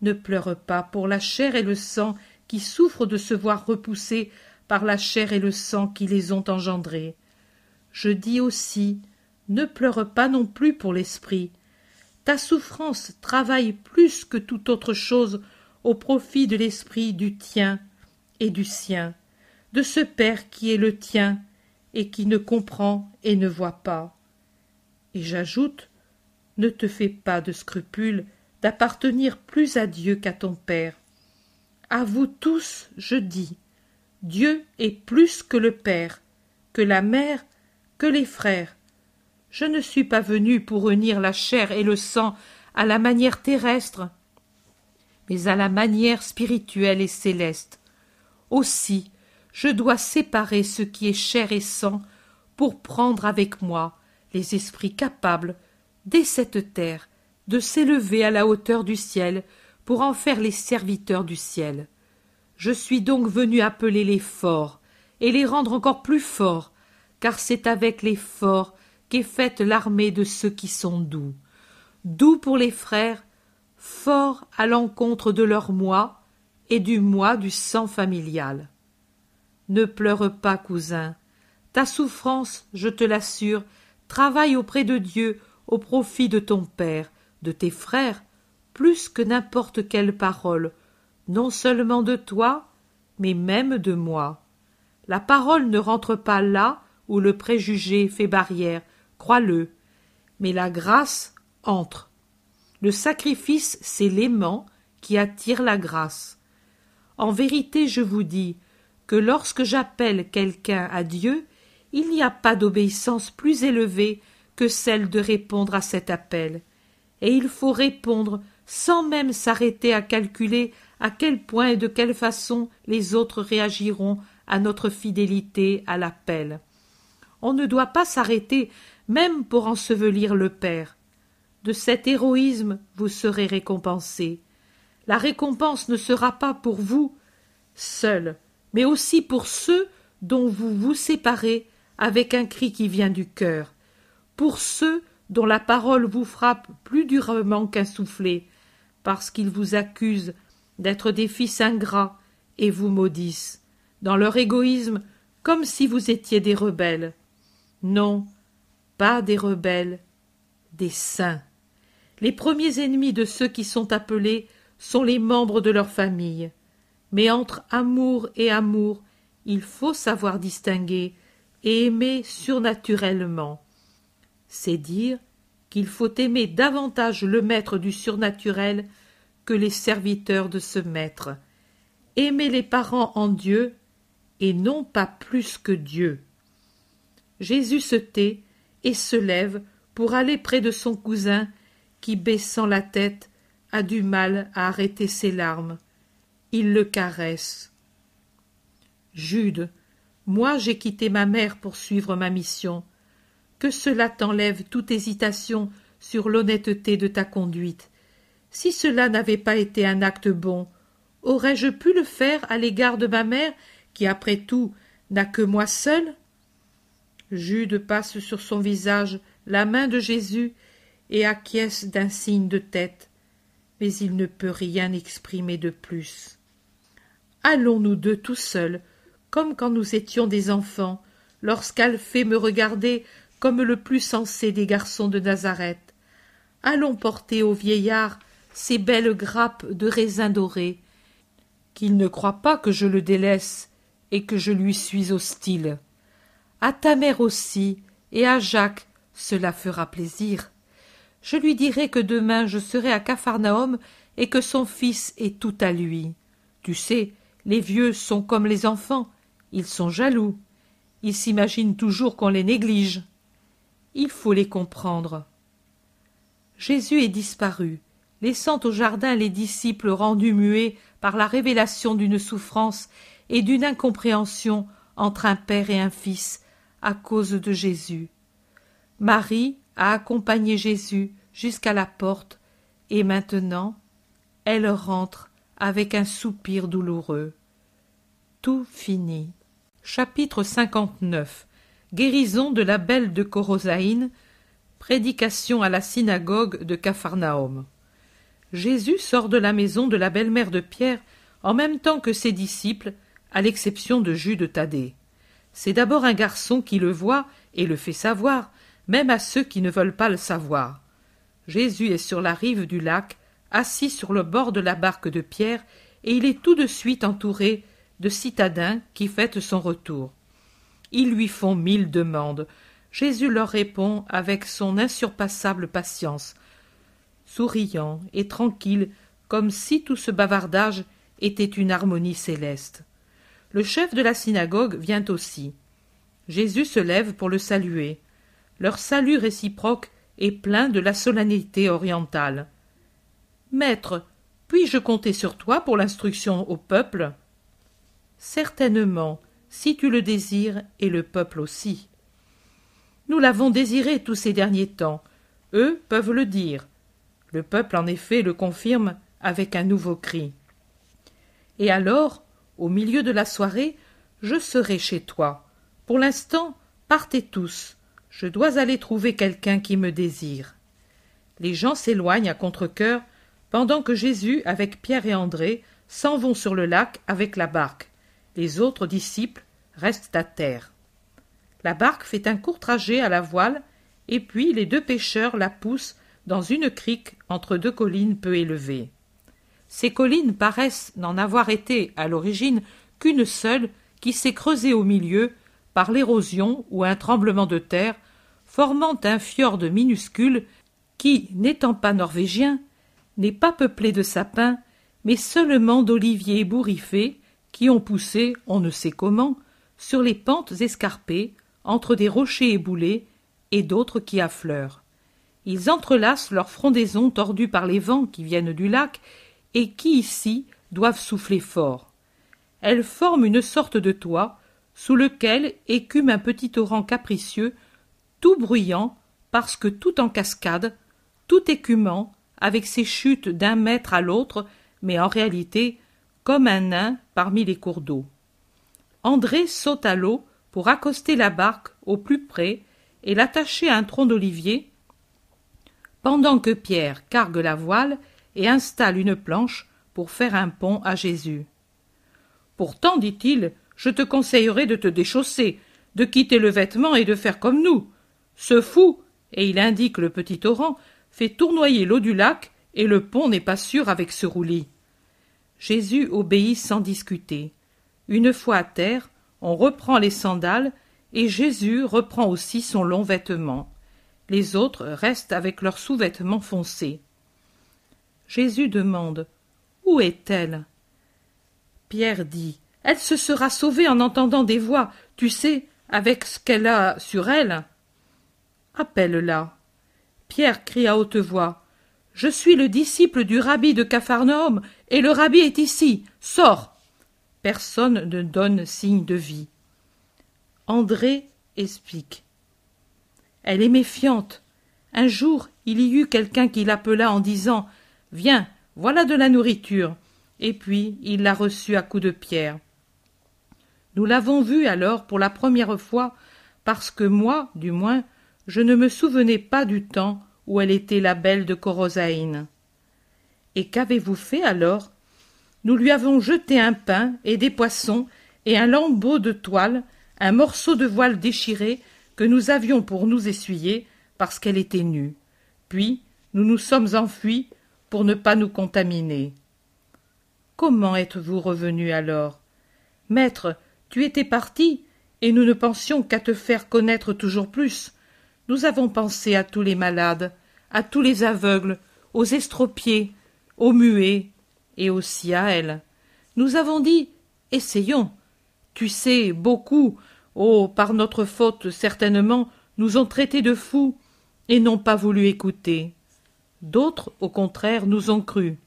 ne pleure pas pour la chair et le sang qui souffrent de se voir repoussés par la chair et le sang qui les ont engendrés. Je dis aussi, ne pleure pas non plus pour l'esprit. Ta souffrance travaille plus que toute autre chose au profit de l'esprit du tien et du sien, de ce Père qui est le tien et qui ne comprend et ne voit pas. Et j'ajoute, ne te fais pas de scrupule d'appartenir plus à Dieu qu'à ton Père. À vous tous, je dis, Dieu est plus que le Père, que la mère, que les frères. Je ne suis pas venu pour unir la chair et le sang à la manière terrestre, mais à la manière spirituelle et céleste. Aussi, je dois séparer ce qui est chair et sang pour prendre avec moi les esprits capables, dès cette terre, de s'élever à la hauteur du ciel pour en faire les serviteurs du ciel. Je suis donc venu appeler les forts et les rendre encore plus forts, car c'est avec les forts qu'est faite l'armée de ceux qui sont doux. Doux pour les frères, forts à l'encontre de leur moi et du moi du sang familial. Ne pleure pas, cousin. Ta souffrance, je te l'assure, travaille auprès de Dieu au profit de ton père, de tes frères, plus que n'importe quelle parole, non seulement de toi, mais même de moi. La parole ne rentre pas là où le préjugé fait barrière, crois-le, mais la grâce entre. Le sacrifice, c'est l'aimant qui attire la grâce. En vérité, je vous dis, que lorsque j'appelle quelqu'un à Dieu, il n'y a pas d'obéissance plus élevée que celle de répondre à cet appel. Et il faut répondre sans même s'arrêter à calculer à quel point et de quelle façon les autres réagiront à notre fidélité à l'appel. On ne doit pas s'arrêter même pour ensevelir le Père. De cet héroïsme vous serez récompensé. La récompense ne sera pas pour vous seul, mais aussi pour ceux dont vous vous séparez avec un cri qui vient du cœur, pour ceux dont la parole vous frappe plus durement qu'un soufflet, parce qu'ils vous accusent d'être des fils ingrats et vous maudissent, dans leur égoïsme, comme si vous étiez des rebelles. Non, pas des rebelles, des saints. Les premiers ennemis de ceux qui sont appelés sont les membres de leur famille. Mais entre amour et amour, il faut savoir distinguer et aimer surnaturellement. C'est dire qu'il faut aimer davantage le maître du surnaturel que les serviteurs de ce maître. Aimer les parents en Dieu et non pas plus que Dieu. Jésus se tait et se lève pour aller près de son cousin qui, baissant la tête, a du mal à arrêter ses larmes il le caresse. Jude, moi j'ai quitté ma mère pour suivre ma mission. Que cela t'enlève toute hésitation sur l'honnêteté de ta conduite. Si cela n'avait pas été un acte bon, aurais-je pu le faire à l'égard de ma mère, qui après tout n'a que moi seul Jude passe sur son visage la main de Jésus et acquiesce d'un signe de tête, mais il ne peut rien exprimer de plus allons nous deux tout seuls, comme quand nous étions des enfants, lorsqu'Alphée me regardait comme le plus sensé des garçons de Nazareth? Allons porter au vieillard ces belles grappes de raisins dorés, qu'il ne croit pas que je le délaisse et que je lui suis hostile. À ta mère aussi, et à Jacques, cela fera plaisir. Je lui dirai que demain je serai à Capharnaüm et que son fils est tout à lui. Tu sais, les vieux sont comme les enfants, ils sont jaloux. Ils s'imaginent toujours qu'on les néglige. Il faut les comprendre. Jésus est disparu, laissant au jardin les disciples rendus muets par la révélation d'une souffrance et d'une incompréhension entre un père et un fils à cause de Jésus. Marie a accompagné Jésus jusqu'à la porte, et maintenant elle rentre avec un soupir douloureux. Tout fini. Chapitre 59 Guérison de la belle de Corosaïne, prédication à la synagogue de Capharnaüm. Jésus sort de la maison de la belle-mère de Pierre en même temps que ses disciples, à l'exception de Jude Thaddée. C'est d'abord un garçon qui le voit et le fait savoir, même à ceux qui ne veulent pas le savoir. Jésus est sur la rive du lac, assis sur le bord de la barque de Pierre, et il est tout de suite entouré de citadins qui fêtent son retour. Ils lui font mille demandes. Jésus leur répond avec son insurpassable patience, souriant et tranquille, comme si tout ce bavardage était une harmonie céleste. Le chef de la synagogue vient aussi. Jésus se lève pour le saluer. Leur salut réciproque est plein de la solennité orientale. Maître, puis-je compter sur toi pour l'instruction au peuple? Certainement, si tu le désires, et le peuple aussi. Nous l'avons désiré tous ces derniers temps. Eux peuvent le dire. Le peuple, en effet, le confirme avec un nouveau cri. Et alors, au milieu de la soirée, je serai chez toi. Pour l'instant, partez tous. Je dois aller trouver quelqu'un qui me désire. Les gens s'éloignent à contre-cœur pendant que Jésus, avec Pierre et André, s'en vont sur le lac avec la barque. Les autres disciples restent à terre. La barque fait un court trajet à la voile, et puis les deux pêcheurs la poussent dans une crique entre deux collines peu élevées. Ces collines paraissent n'en avoir été à l'origine qu'une seule qui s'est creusée au milieu par l'érosion ou un tremblement de terre, formant un fjord minuscule qui, n'étant pas norvégien, n'est pas peuplé de sapins, mais seulement d'oliviers ébouriffés qui ont poussé, on ne sait comment, sur les pentes escarpées, entre des rochers éboulés et d'autres qui affleurent. Ils entrelacent leurs frondaisons tordues par les vents qui viennent du lac et qui ici doivent souffler fort. Elles forment une sorte de toit sous lequel écume un petit torrent capricieux, tout bruyant parce que tout en cascade, tout écumant, avec ses chutes d'un mètre à l'autre, mais en réalité comme un nain parmi les cours d'eau. André saute à l'eau pour accoster la barque au plus près et l'attacher à un tronc d'olivier, pendant que Pierre cargue la voile et installe une planche pour faire un pont à Jésus. Pourtant, dit-il, je te conseillerais de te déchausser, de quitter le vêtement et de faire comme nous. Ce fou, et il indique le petit torrent, fait tournoyer l'eau du lac, et le pont n'est pas sûr avec ce roulis. Jésus obéit sans discuter. Une fois à terre, on reprend les sandales, et Jésus reprend aussi son long vêtement. Les autres restent avec leurs sous-vêtements foncés. Jésus demande Où est-elle? Pierre dit Elle se sera sauvée en entendant des voix, tu sais, avec ce qu'elle a sur elle. Appelle-la. Pierre crie à haute voix Je suis le disciple du rabbi de Capharnaüm, et le rabbi est ici. Sors Personne ne donne signe de vie. André explique. Elle est méfiante. Un jour, il y eut quelqu'un qui l'appela en disant Viens, voilà de la nourriture. Et puis il l'a reçue à coups de pierre. Nous l'avons vue alors pour la première fois, parce que moi, du moins, je ne me souvenais pas du temps où elle était la belle de Corosaïne. Et qu'avez-vous fait alors? Nous lui avons jeté un pain et des poissons et un lambeau de toile, un morceau de voile déchiré que nous avions pour nous essuyer parce qu'elle était nue. Puis nous nous sommes enfuis pour ne pas nous contaminer. Comment êtes-vous revenu alors? Maître, tu étais parti, et nous ne pensions qu'à te faire connaître toujours plus. Nous avons pensé à tous les malades, à tous les aveugles, aux estropiés, aux muets, et aussi à elle. Nous avons dit Essayons. Tu sais, beaucoup, oh, par notre faute certainement, nous ont traités de fous et n'ont pas voulu écouter. D'autres, au contraire, nous ont cru.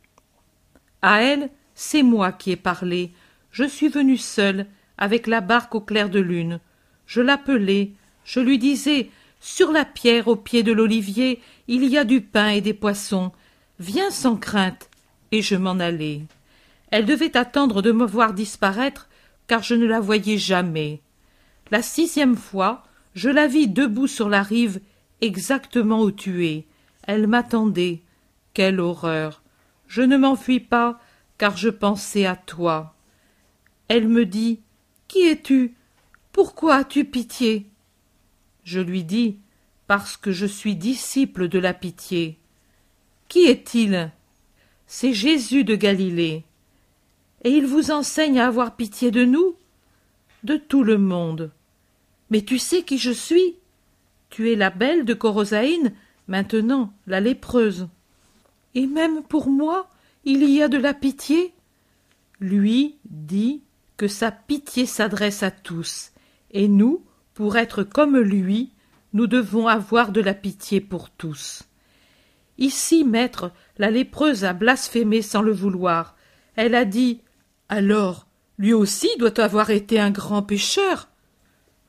À elle, c'est moi qui ai parlé. Je suis venu seul, avec la barque au clair de lune. Je l'appelai, je lui disais Sur la pierre au pied de l'olivier, il y a du pain et des poissons. Viens sans crainte. Et je m'en allai. Elle devait attendre de me voir disparaître, car je ne la voyais jamais. La sixième fois, je la vis debout sur la rive, exactement où tu es. Elle m'attendait. Quelle horreur. Je ne m'enfuis pas, car je pensais à toi. Elle me dit. Qui es tu? Pourquoi as tu pitié? Je lui dis. Parce que je suis disciple de la pitié. Qui est-il? C'est Jésus de Galilée. Et il vous enseigne à avoir pitié de nous? De tout le monde. Mais tu sais qui je suis? Tu es la belle de Corosaïne, maintenant la lépreuse. Et même pour moi, il y a de la pitié? Lui dit que sa pitié s'adresse à tous, et nous, pour être comme lui, nous devons avoir de la pitié pour tous. Ici, maître, la lépreuse a blasphémé sans le vouloir. Elle a dit Alors, lui aussi doit avoir été un grand pécheur.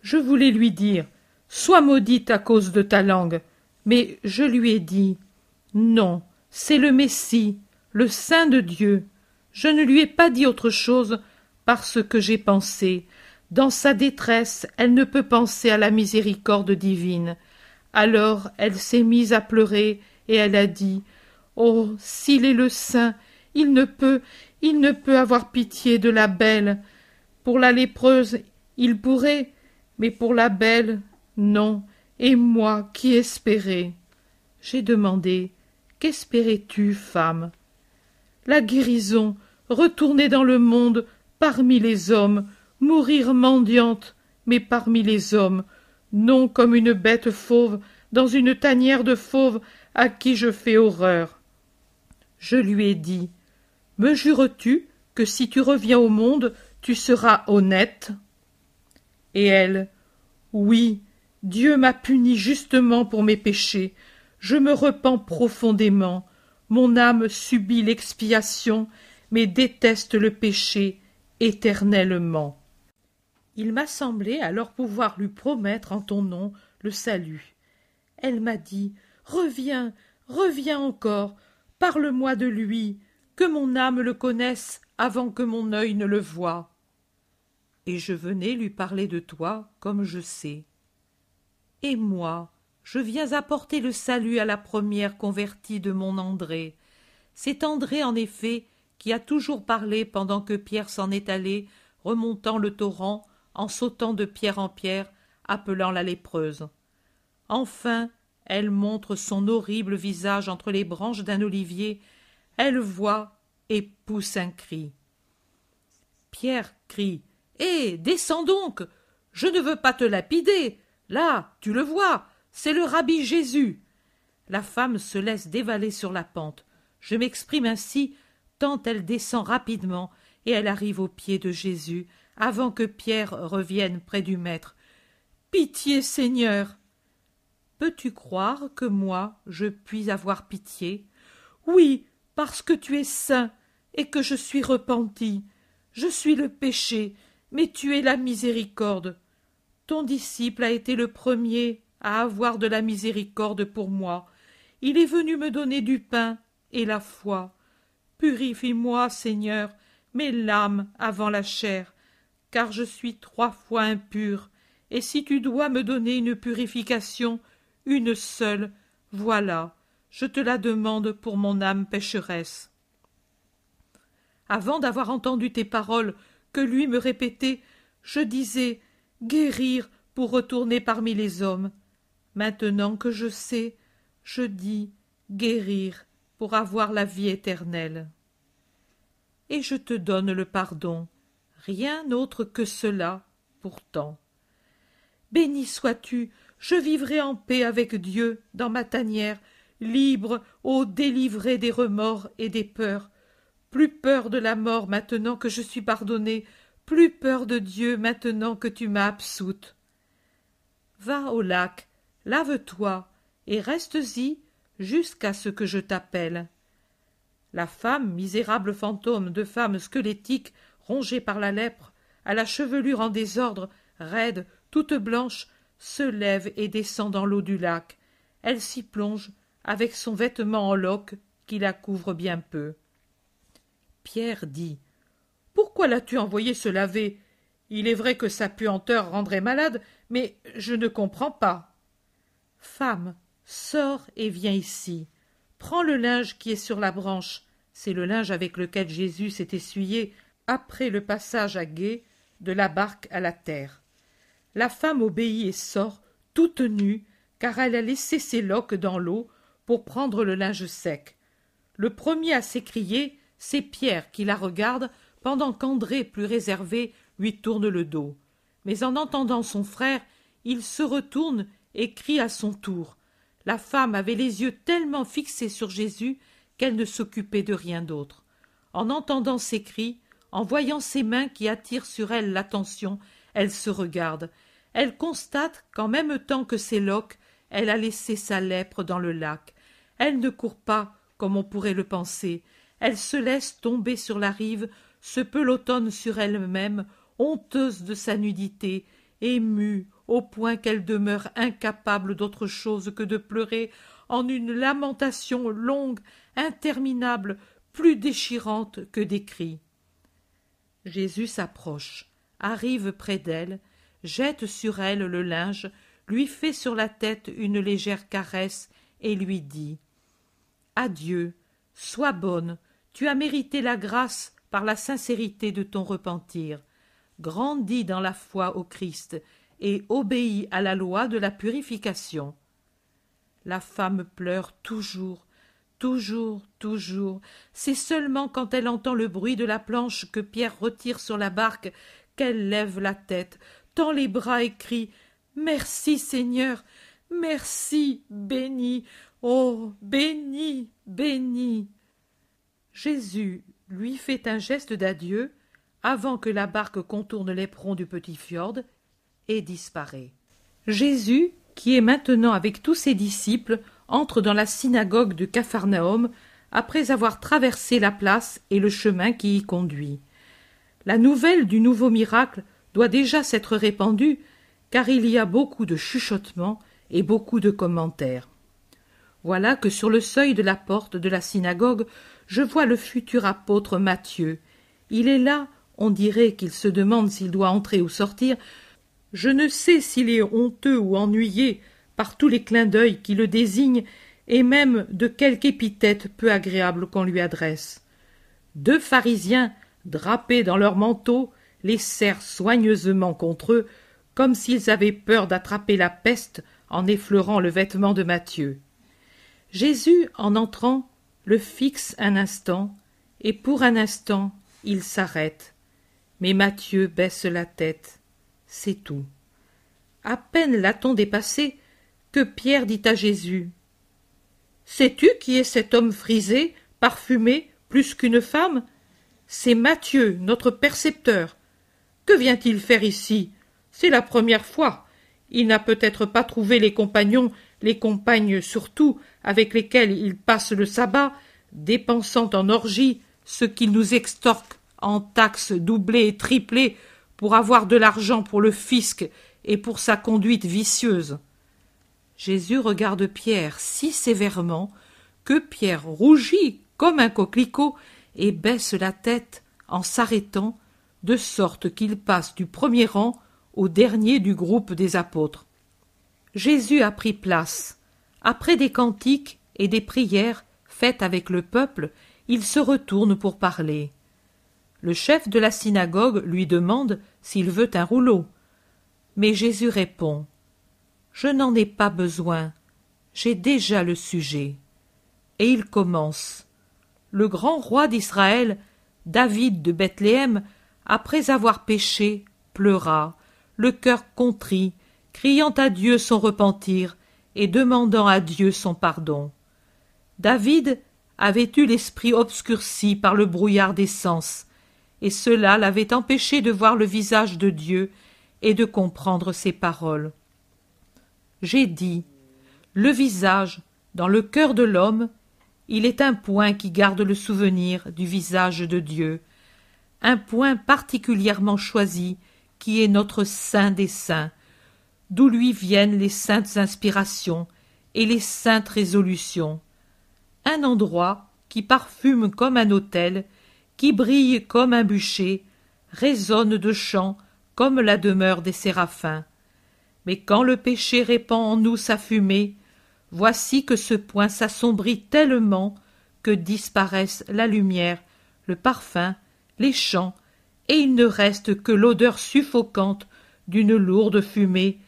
Je voulais lui dire Sois maudite à cause de ta langue. Mais je lui ai dit Non, c'est le Messie, le Saint de Dieu. Je ne lui ai pas dit autre chose parce que j'ai pensé. Dans sa détresse, elle ne peut penser à la miséricorde divine. Alors elle s'est mise à pleurer et elle a dit Oh, s'il est le saint, il ne peut, il ne peut avoir pitié de la belle. Pour la lépreuse, il pourrait, mais pour la belle, non. Et moi qui espérais? J'ai demandé Qu'espérais-tu, femme La guérison, retourner dans le monde, parmi les hommes, mourir mendiante, mais parmi les hommes, non comme une bête fauve dans une tanière de fauves à qui je fais horreur. Je lui ai dit Me jures-tu que si tu reviens au monde, tu seras honnête? Et elle Oui, Dieu m'a puni justement pour mes péchés. Je me repens profondément. Mon âme subit l'expiation, mais déteste le péché éternellement. Il m'a semblé alors pouvoir lui promettre en ton nom le salut. Elle m'a dit Reviens, reviens encore, parle-moi de lui, que mon âme le connaisse avant que mon œil ne le voie. Et je venais lui parler de toi comme je sais. Et moi, je viens apporter le salut à la première convertie de mon André. C'est André, en effet, qui a toujours parlé pendant que Pierre s'en est allé, remontant le torrent, en sautant de pierre en pierre, appelant la lépreuse. Enfin, elle montre son horrible visage entre les branches d'un olivier, elle voit et pousse un cri. Pierre crie. Hé. descends donc. Je ne veux pas te lapider. Là, tu le vois, c'est le rabbi Jésus. La femme se laisse dévaler sur la pente. Je m'exprime ainsi tant elle descend rapidement, et elle arrive aux pieds de Jésus, avant que Pierre revienne près du Maître. Pitié, Seigneur. Peux-tu croire que moi je puis avoir pitié? Oui, parce que tu es saint, et que je suis repenti. Je suis le péché, mais tu es la miséricorde. Ton disciple a été le premier à avoir de la miséricorde pour moi. Il est venu me donner du pain et la foi. Purifie-moi, Seigneur, mes l'âme avant la chair, car je suis trois fois impur, et si tu dois me donner une purification, une seule, voilà, je te la demande pour mon âme pécheresse. Avant d'avoir entendu tes paroles que lui me répétait, je disais guérir pour retourner parmi les hommes. Maintenant que je sais, je dis guérir pour avoir la vie éternelle. Et je te donne le pardon, rien autre que cela, pourtant. Béni sois-tu, je vivrai en paix avec Dieu dans ma tanière, libre, ô délivré des remords et des peurs. Plus peur de la mort maintenant que je suis pardonnée, plus peur de Dieu maintenant que tu m'as absoute. Va au lac, lave-toi, et restes-y jusqu'à ce que je t'appelle. La femme, misérable fantôme de femme squelettique, rongée par la lèpre, à la chevelure en désordre, raide, toute blanche, se lève et descend dans l'eau du lac. Elle s'y plonge, avec son vêtement en loques qui la couvre bien peu. Pierre dit Pourquoi l'as-tu envoyé se laver? Il est vrai que sa puanteur rendrait malade, mais je ne comprends pas. Femme, sors et viens ici. Prends le linge qui est sur la branche. C'est le linge avec lequel Jésus s'est essuyé après le passage à gué de la barque à la terre. La femme obéit et sort, toute nue, car elle a laissé ses loques dans l'eau pour prendre le linge sec. Le premier à s'écrier, c'est Pierre qui la regarde pendant qu'André, plus réservé, lui tourne le dos. Mais en entendant son frère, il se retourne et crie à son tour. La femme avait les yeux tellement fixés sur Jésus qu'elle ne s'occupait de rien d'autre. En entendant ses cris, en voyant ses mains qui attirent sur elle l'attention, elle se regarde. Elle constate qu'en même temps que ses loques, elle a laissé sa lèpre dans le lac. Elle ne court pas, comme on pourrait le penser. Elle se laisse tomber sur la rive, se pelotonne sur elle-même, honteuse de sa nudité, émue au point qu'elle demeure incapable d'autre chose que de pleurer en une lamentation longue, interminable, plus déchirante que des cris. Jésus s'approche, arrive près d'elle, jette sur elle le linge, lui fait sur la tête une légère caresse et lui dit Adieu, sois bonne, tu as mérité la grâce par la sincérité de ton repentir. Grandis dans la foi au Christ et obéis à la loi de la purification. La femme pleure toujours, toujours, toujours. C'est seulement quand elle entend le bruit de la planche que Pierre retire sur la barque qu'elle lève la tête, tend les bras et crie Merci Seigneur, merci, béni, oh, béni, béni. Jésus lui fait un geste d'adieu avant que la barque contourne l'éperon du petit fjord et disparaît. Jésus, qui est maintenant avec tous ses disciples, entre dans la synagogue de Capharnaüm après avoir traversé la place et le chemin qui y conduit. La nouvelle du nouveau miracle doit déjà s'être répandue, car il y a beaucoup de chuchotements et beaucoup de commentaires. Voilà que sur le seuil de la porte de la synagogue, je vois le futur apôtre Matthieu. Il est là, on dirait qu'il se demande s'il doit entrer ou sortir, je ne sais s'il est honteux ou ennuyé par tous les clins d'œil qui le désignent et même de quelque épithète peu agréable qu'on lui adresse. Deux pharisiens, drapés dans leurs manteaux, les serrent soigneusement contre eux, comme s'ils avaient peur d'attraper la peste en effleurant le vêtement de Matthieu. Jésus, en entrant, le fixe un instant, et pour un instant il s'arrête. Mais Matthieu baisse la tête c'est tout. À peine l'a-t-on dépassé que Pierre dit à Jésus Sais-tu qui est cet homme frisé, parfumé, plus qu'une femme? C'est Matthieu, notre percepteur. Que vient-il faire ici? C'est la première fois. Il n'a peut-être pas trouvé les compagnons, les compagnes surtout, avec lesquels il passe le sabbat, dépensant en orgie ce qu'il nous extorque en taxes doublées et triplées pour avoir de l'argent pour le fisc et pour sa conduite vicieuse. Jésus regarde Pierre si sévèrement que Pierre rougit comme un coquelicot et baisse la tête en s'arrêtant, de sorte qu'il passe du premier rang au dernier du groupe des apôtres. Jésus a pris place. Après des cantiques et des prières faites avec le peuple, il se retourne pour parler. Le chef de la synagogue lui demande s'il veut un rouleau. Mais Jésus répond Je n'en ai pas besoin, j'ai déjà le sujet. Et il commence. Le grand roi d'Israël, David de Bethléem, après avoir péché, pleura, le cœur contrit, criant à Dieu son repentir et demandant à Dieu son pardon. David avait eu l'esprit obscurci par le brouillard des sens, et cela l'avait empêché de voir le visage de Dieu et de comprendre ses paroles. J'ai dit le visage, dans le cœur de l'homme, il est un point qui garde le souvenir du visage de Dieu, un point particulièrement choisi qui est notre saint des saints, d'où lui viennent les saintes inspirations et les saintes résolutions. Un endroit qui parfume comme un autel, qui brille comme un bûcher, résonne de chants comme la demeure des séraphins. Mais quand le péché répand en nous sa fumée, voici que ce point s'assombrit tellement que disparaissent la lumière, le parfum, les chants, et il ne reste que l'odeur suffocante d'une lourde fumée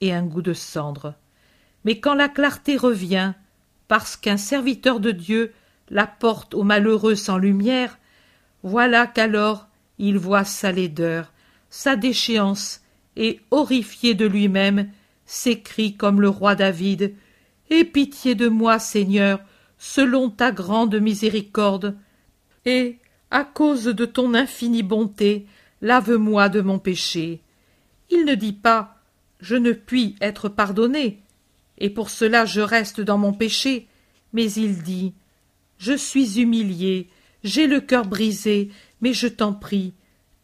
et un goût de cendre. Mais quand la clarté revient, parce qu'un serviteur de Dieu la porte aux malheureux sans lumière, voilà qu'alors il voit sa laideur, sa déchéance, et, horrifié de lui-même, s'écrie comme le roi David Aie pitié de moi, Seigneur, selon ta grande miséricorde, et, à cause de ton infinie bonté, lave-moi de mon péché. Il ne dit pas Je ne puis être pardonné, et pour cela je reste dans mon péché, mais il dit Je suis humilié, j'ai le cœur brisé, mais je t'en prie,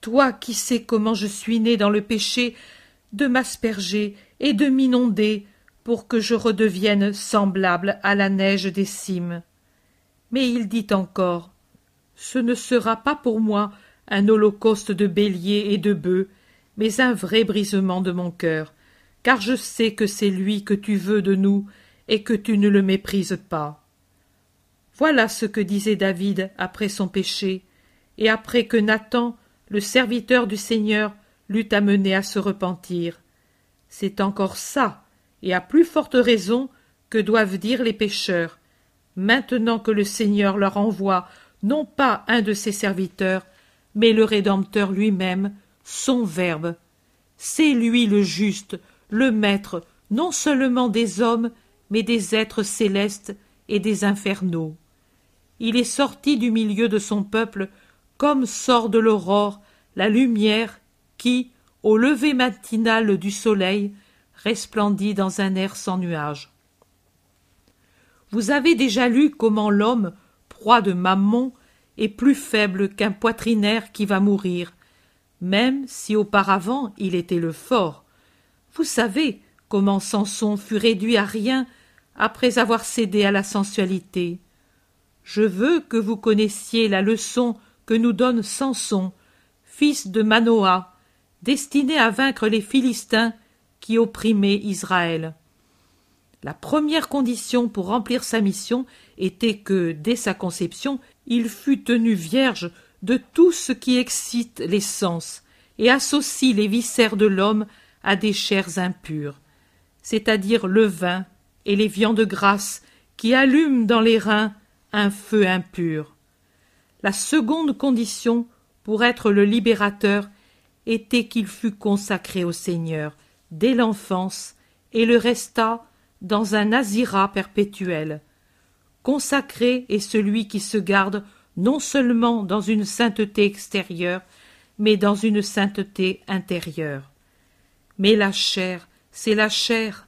toi qui sais comment je suis né dans le péché, de m'asperger et de m'inonder pour que je redevienne semblable à la neige des cimes. Mais il dit encore Ce ne sera pas pour moi un holocauste de béliers et de bœufs, mais un vrai brisement de mon cœur, car je sais que c'est lui que tu veux de nous et que tu ne le méprises pas. Voilà ce que disait David après son péché, et après que Nathan, le serviteur du Seigneur, l'eût amené à se repentir. C'est encore ça, et à plus forte raison, que doivent dire les pécheurs, maintenant que le Seigneur leur envoie non pas un de ses serviteurs, mais le Rédempteur lui-même, son Verbe. C'est lui le juste, le Maître, non seulement des hommes, mais des êtres célestes et des infernaux. Il est sorti du milieu de son peuple comme sort de l'aurore la lumière qui, au lever matinal du soleil, resplendit dans un air sans nuages. Vous avez déjà lu comment l'homme, proie de Mammon, est plus faible qu'un poitrinaire qui va mourir, même si auparavant il était le fort. Vous savez comment Samson fut réduit à rien après avoir cédé à la sensualité. Je veux que vous connaissiez la leçon que nous donne Samson, fils de Manoah, destiné à vaincre les Philistins qui opprimaient Israël. La première condition pour remplir sa mission était que, dès sa conception, il fût tenu vierge de tout ce qui excite les sens et associe les viscères de l'homme à des chairs impures, c'est-à-dire le vin et les viandes grasses qui allument dans les reins un feu impur. La seconde condition pour être le libérateur était qu'il fût consacré au Seigneur dès l'enfance et le resta dans un azira perpétuel. Consacré est celui qui se garde non seulement dans une sainteté extérieure, mais dans une sainteté intérieure. Mais la chair, c'est la chair,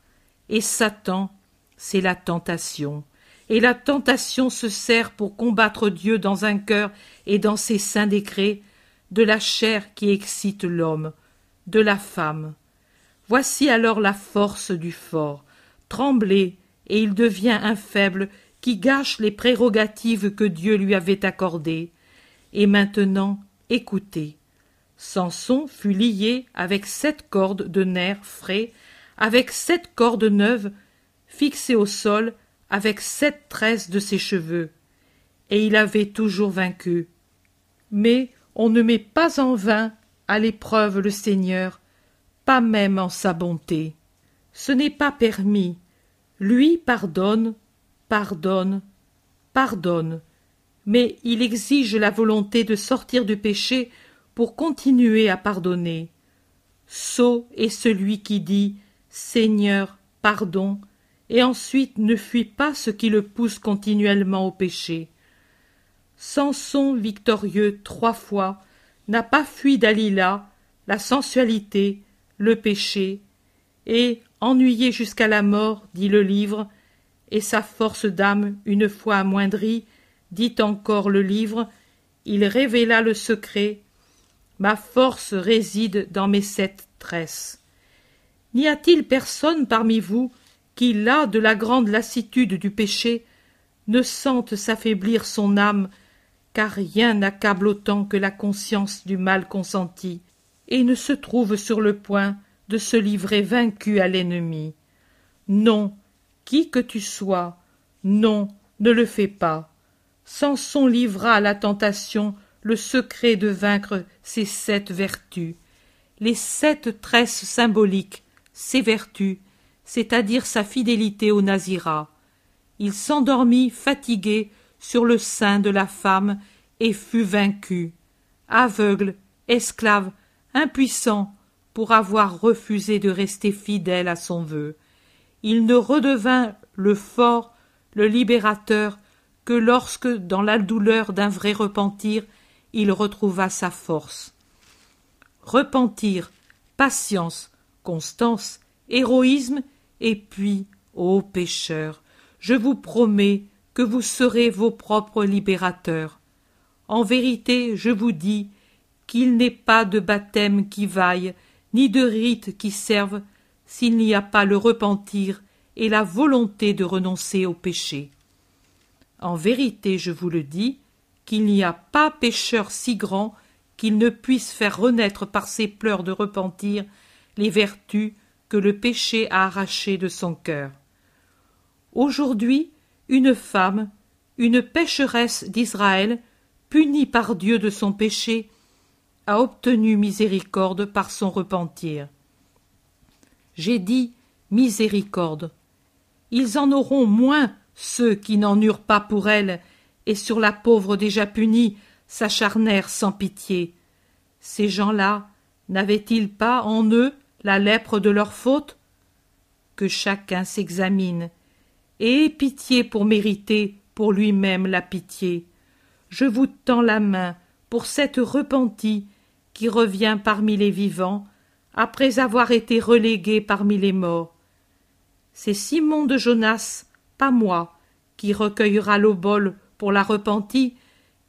et Satan, c'est la tentation et la tentation se sert pour combattre Dieu dans un cœur et dans ses saints décrets, de la chair qui excite l'homme, de la femme. Voici alors la force du fort. Trembler, et il devient un faible qui gâche les prérogatives que Dieu lui avait accordées. Et maintenant, écoutez. Samson fut lié avec sept cordes de nerfs frais, avec sept cordes neuves, fixées au sol avec sept tresses de ses cheveux, et il avait toujours vaincu. Mais on ne met pas en vain à l'épreuve le Seigneur, pas même en sa bonté. Ce n'est pas permis. Lui pardonne, pardonne, pardonne, mais il exige la volonté de sortir du péché pour continuer à pardonner. Sot est celui qui dit Seigneur, pardon, et ensuite ne fuit pas ce qui le pousse continuellement au péché. Samson victorieux trois fois n'a pas fui Dalila, la sensualité, le péché, et, ennuyé jusqu'à la mort, dit le livre, et sa force d'âme, une fois amoindrie, dit encore le livre, il révéla le secret. Ma force réside dans mes sept tresses. N'y a-t-il personne parmi vous qui, là de la grande lassitude du péché, ne sente s'affaiblir son âme, car rien n'accable autant que la conscience du mal consenti, et ne se trouve sur le point de se livrer vaincu à l'ennemi. Non, qui que tu sois, non, ne le fais pas. Samson livra à la tentation le secret de vaincre ces sept vertus, les sept tresses symboliques, ses vertus, c'est-à-dire sa fidélité au Nazira. Il s'endormit fatigué sur le sein de la femme et fut vaincu, aveugle, esclave, impuissant, pour avoir refusé de rester fidèle à son vœu. Il ne redevint le fort, le libérateur, que lorsque, dans la douleur d'un vrai repentir, il retrouva sa force. Repentir, patience, constance, héroïsme et puis, ô pécheurs, je vous promets que vous serez vos propres libérateurs. En vérité, je vous dis qu'il n'est pas de baptême qui vaille, ni de rite qui serve, s'il n'y a pas le repentir et la volonté de renoncer au péché. En vérité, je vous le dis, qu'il n'y a pas pécheur si grand qu'il ne puisse faire renaître par ses pleurs de repentir les vertus que le péché a arrachées de son cœur. Aujourd'hui, une femme, une pécheresse d'Israël, punie par Dieu de son péché, a obtenu miséricorde par son repentir. J'ai dit miséricorde. Ils en auront moins ceux qui n'en eurent pas pour elle, et sur la pauvre déjà punie s'acharnèrent sans pitié. Ces gens-là n'avaient-ils pas en eux la lèpre de leur faute Que chacun s'examine, et ait pitié pour mériter pour lui-même la pitié. Je vous tends la main pour cette repentie qui revient parmi les vivants, après avoir été relégué parmi les morts. C'est Simon de Jonas, pas moi, qui recueillera l'obole pour la repentie,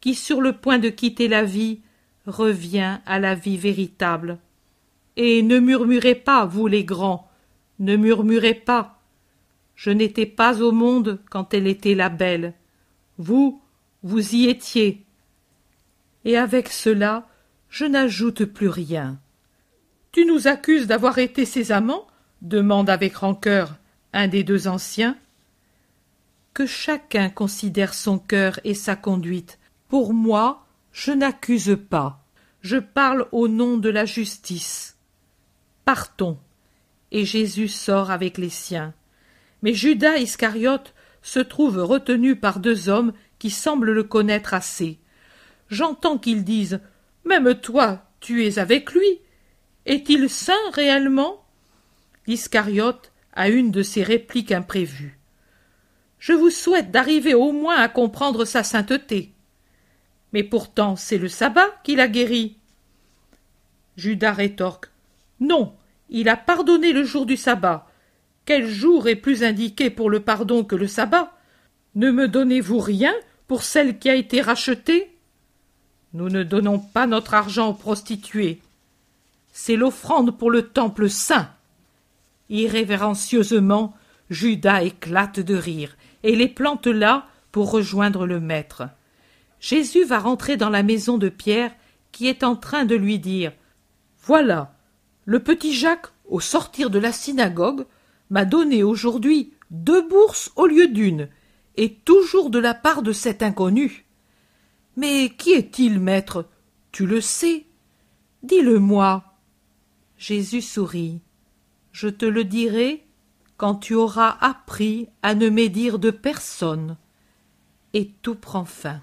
qui, sur le point de quitter la vie, revient à la vie véritable. Et ne murmurez pas, vous les grands, ne murmurez pas. Je n'étais pas au monde quand elle était la belle. Vous, vous y étiez. Et avec cela, je n'ajoute plus rien. Tu nous accuses d'avoir été ses amants demande avec rancœur un des deux anciens. Que chacun considère son cœur et sa conduite. Pour moi, je n'accuse pas. Je parle au nom de la justice. Partons. Et Jésus sort avec les siens. Mais Judas Iscariote se trouve retenu par deux hommes qui semblent le connaître assez. J'entends qu'ils disent Même toi, tu es avec lui. Est-il saint réellement? Iscariote a une de ces répliques imprévues. Je vous souhaite d'arriver au moins à comprendre sa sainteté. Mais pourtant c'est le sabbat qui l'a guéri. Judas rétorque. Non, il a pardonné le jour du sabbat. Quel jour est plus indiqué pour le pardon que le sabbat? Ne me donnez-vous rien pour celle qui a été rachetée? Nous ne donnons pas notre argent aux prostituées. C'est l'offrande pour le temple saint. Irrévérencieusement, Judas éclate de rire et les plante là pour rejoindre le maître. Jésus va rentrer dans la maison de Pierre qui est en train de lui dire Voilà, le petit Jacques, au sortir de la synagogue, m'a donné aujourd'hui deux bourses au lieu d'une, et toujours de la part de cet inconnu. Mais qui est-il, maître? Tu le sais Dis-le-moi. Jésus sourit. Je te le dirai quand tu auras appris à ne médire de personne. Et tout prend fin.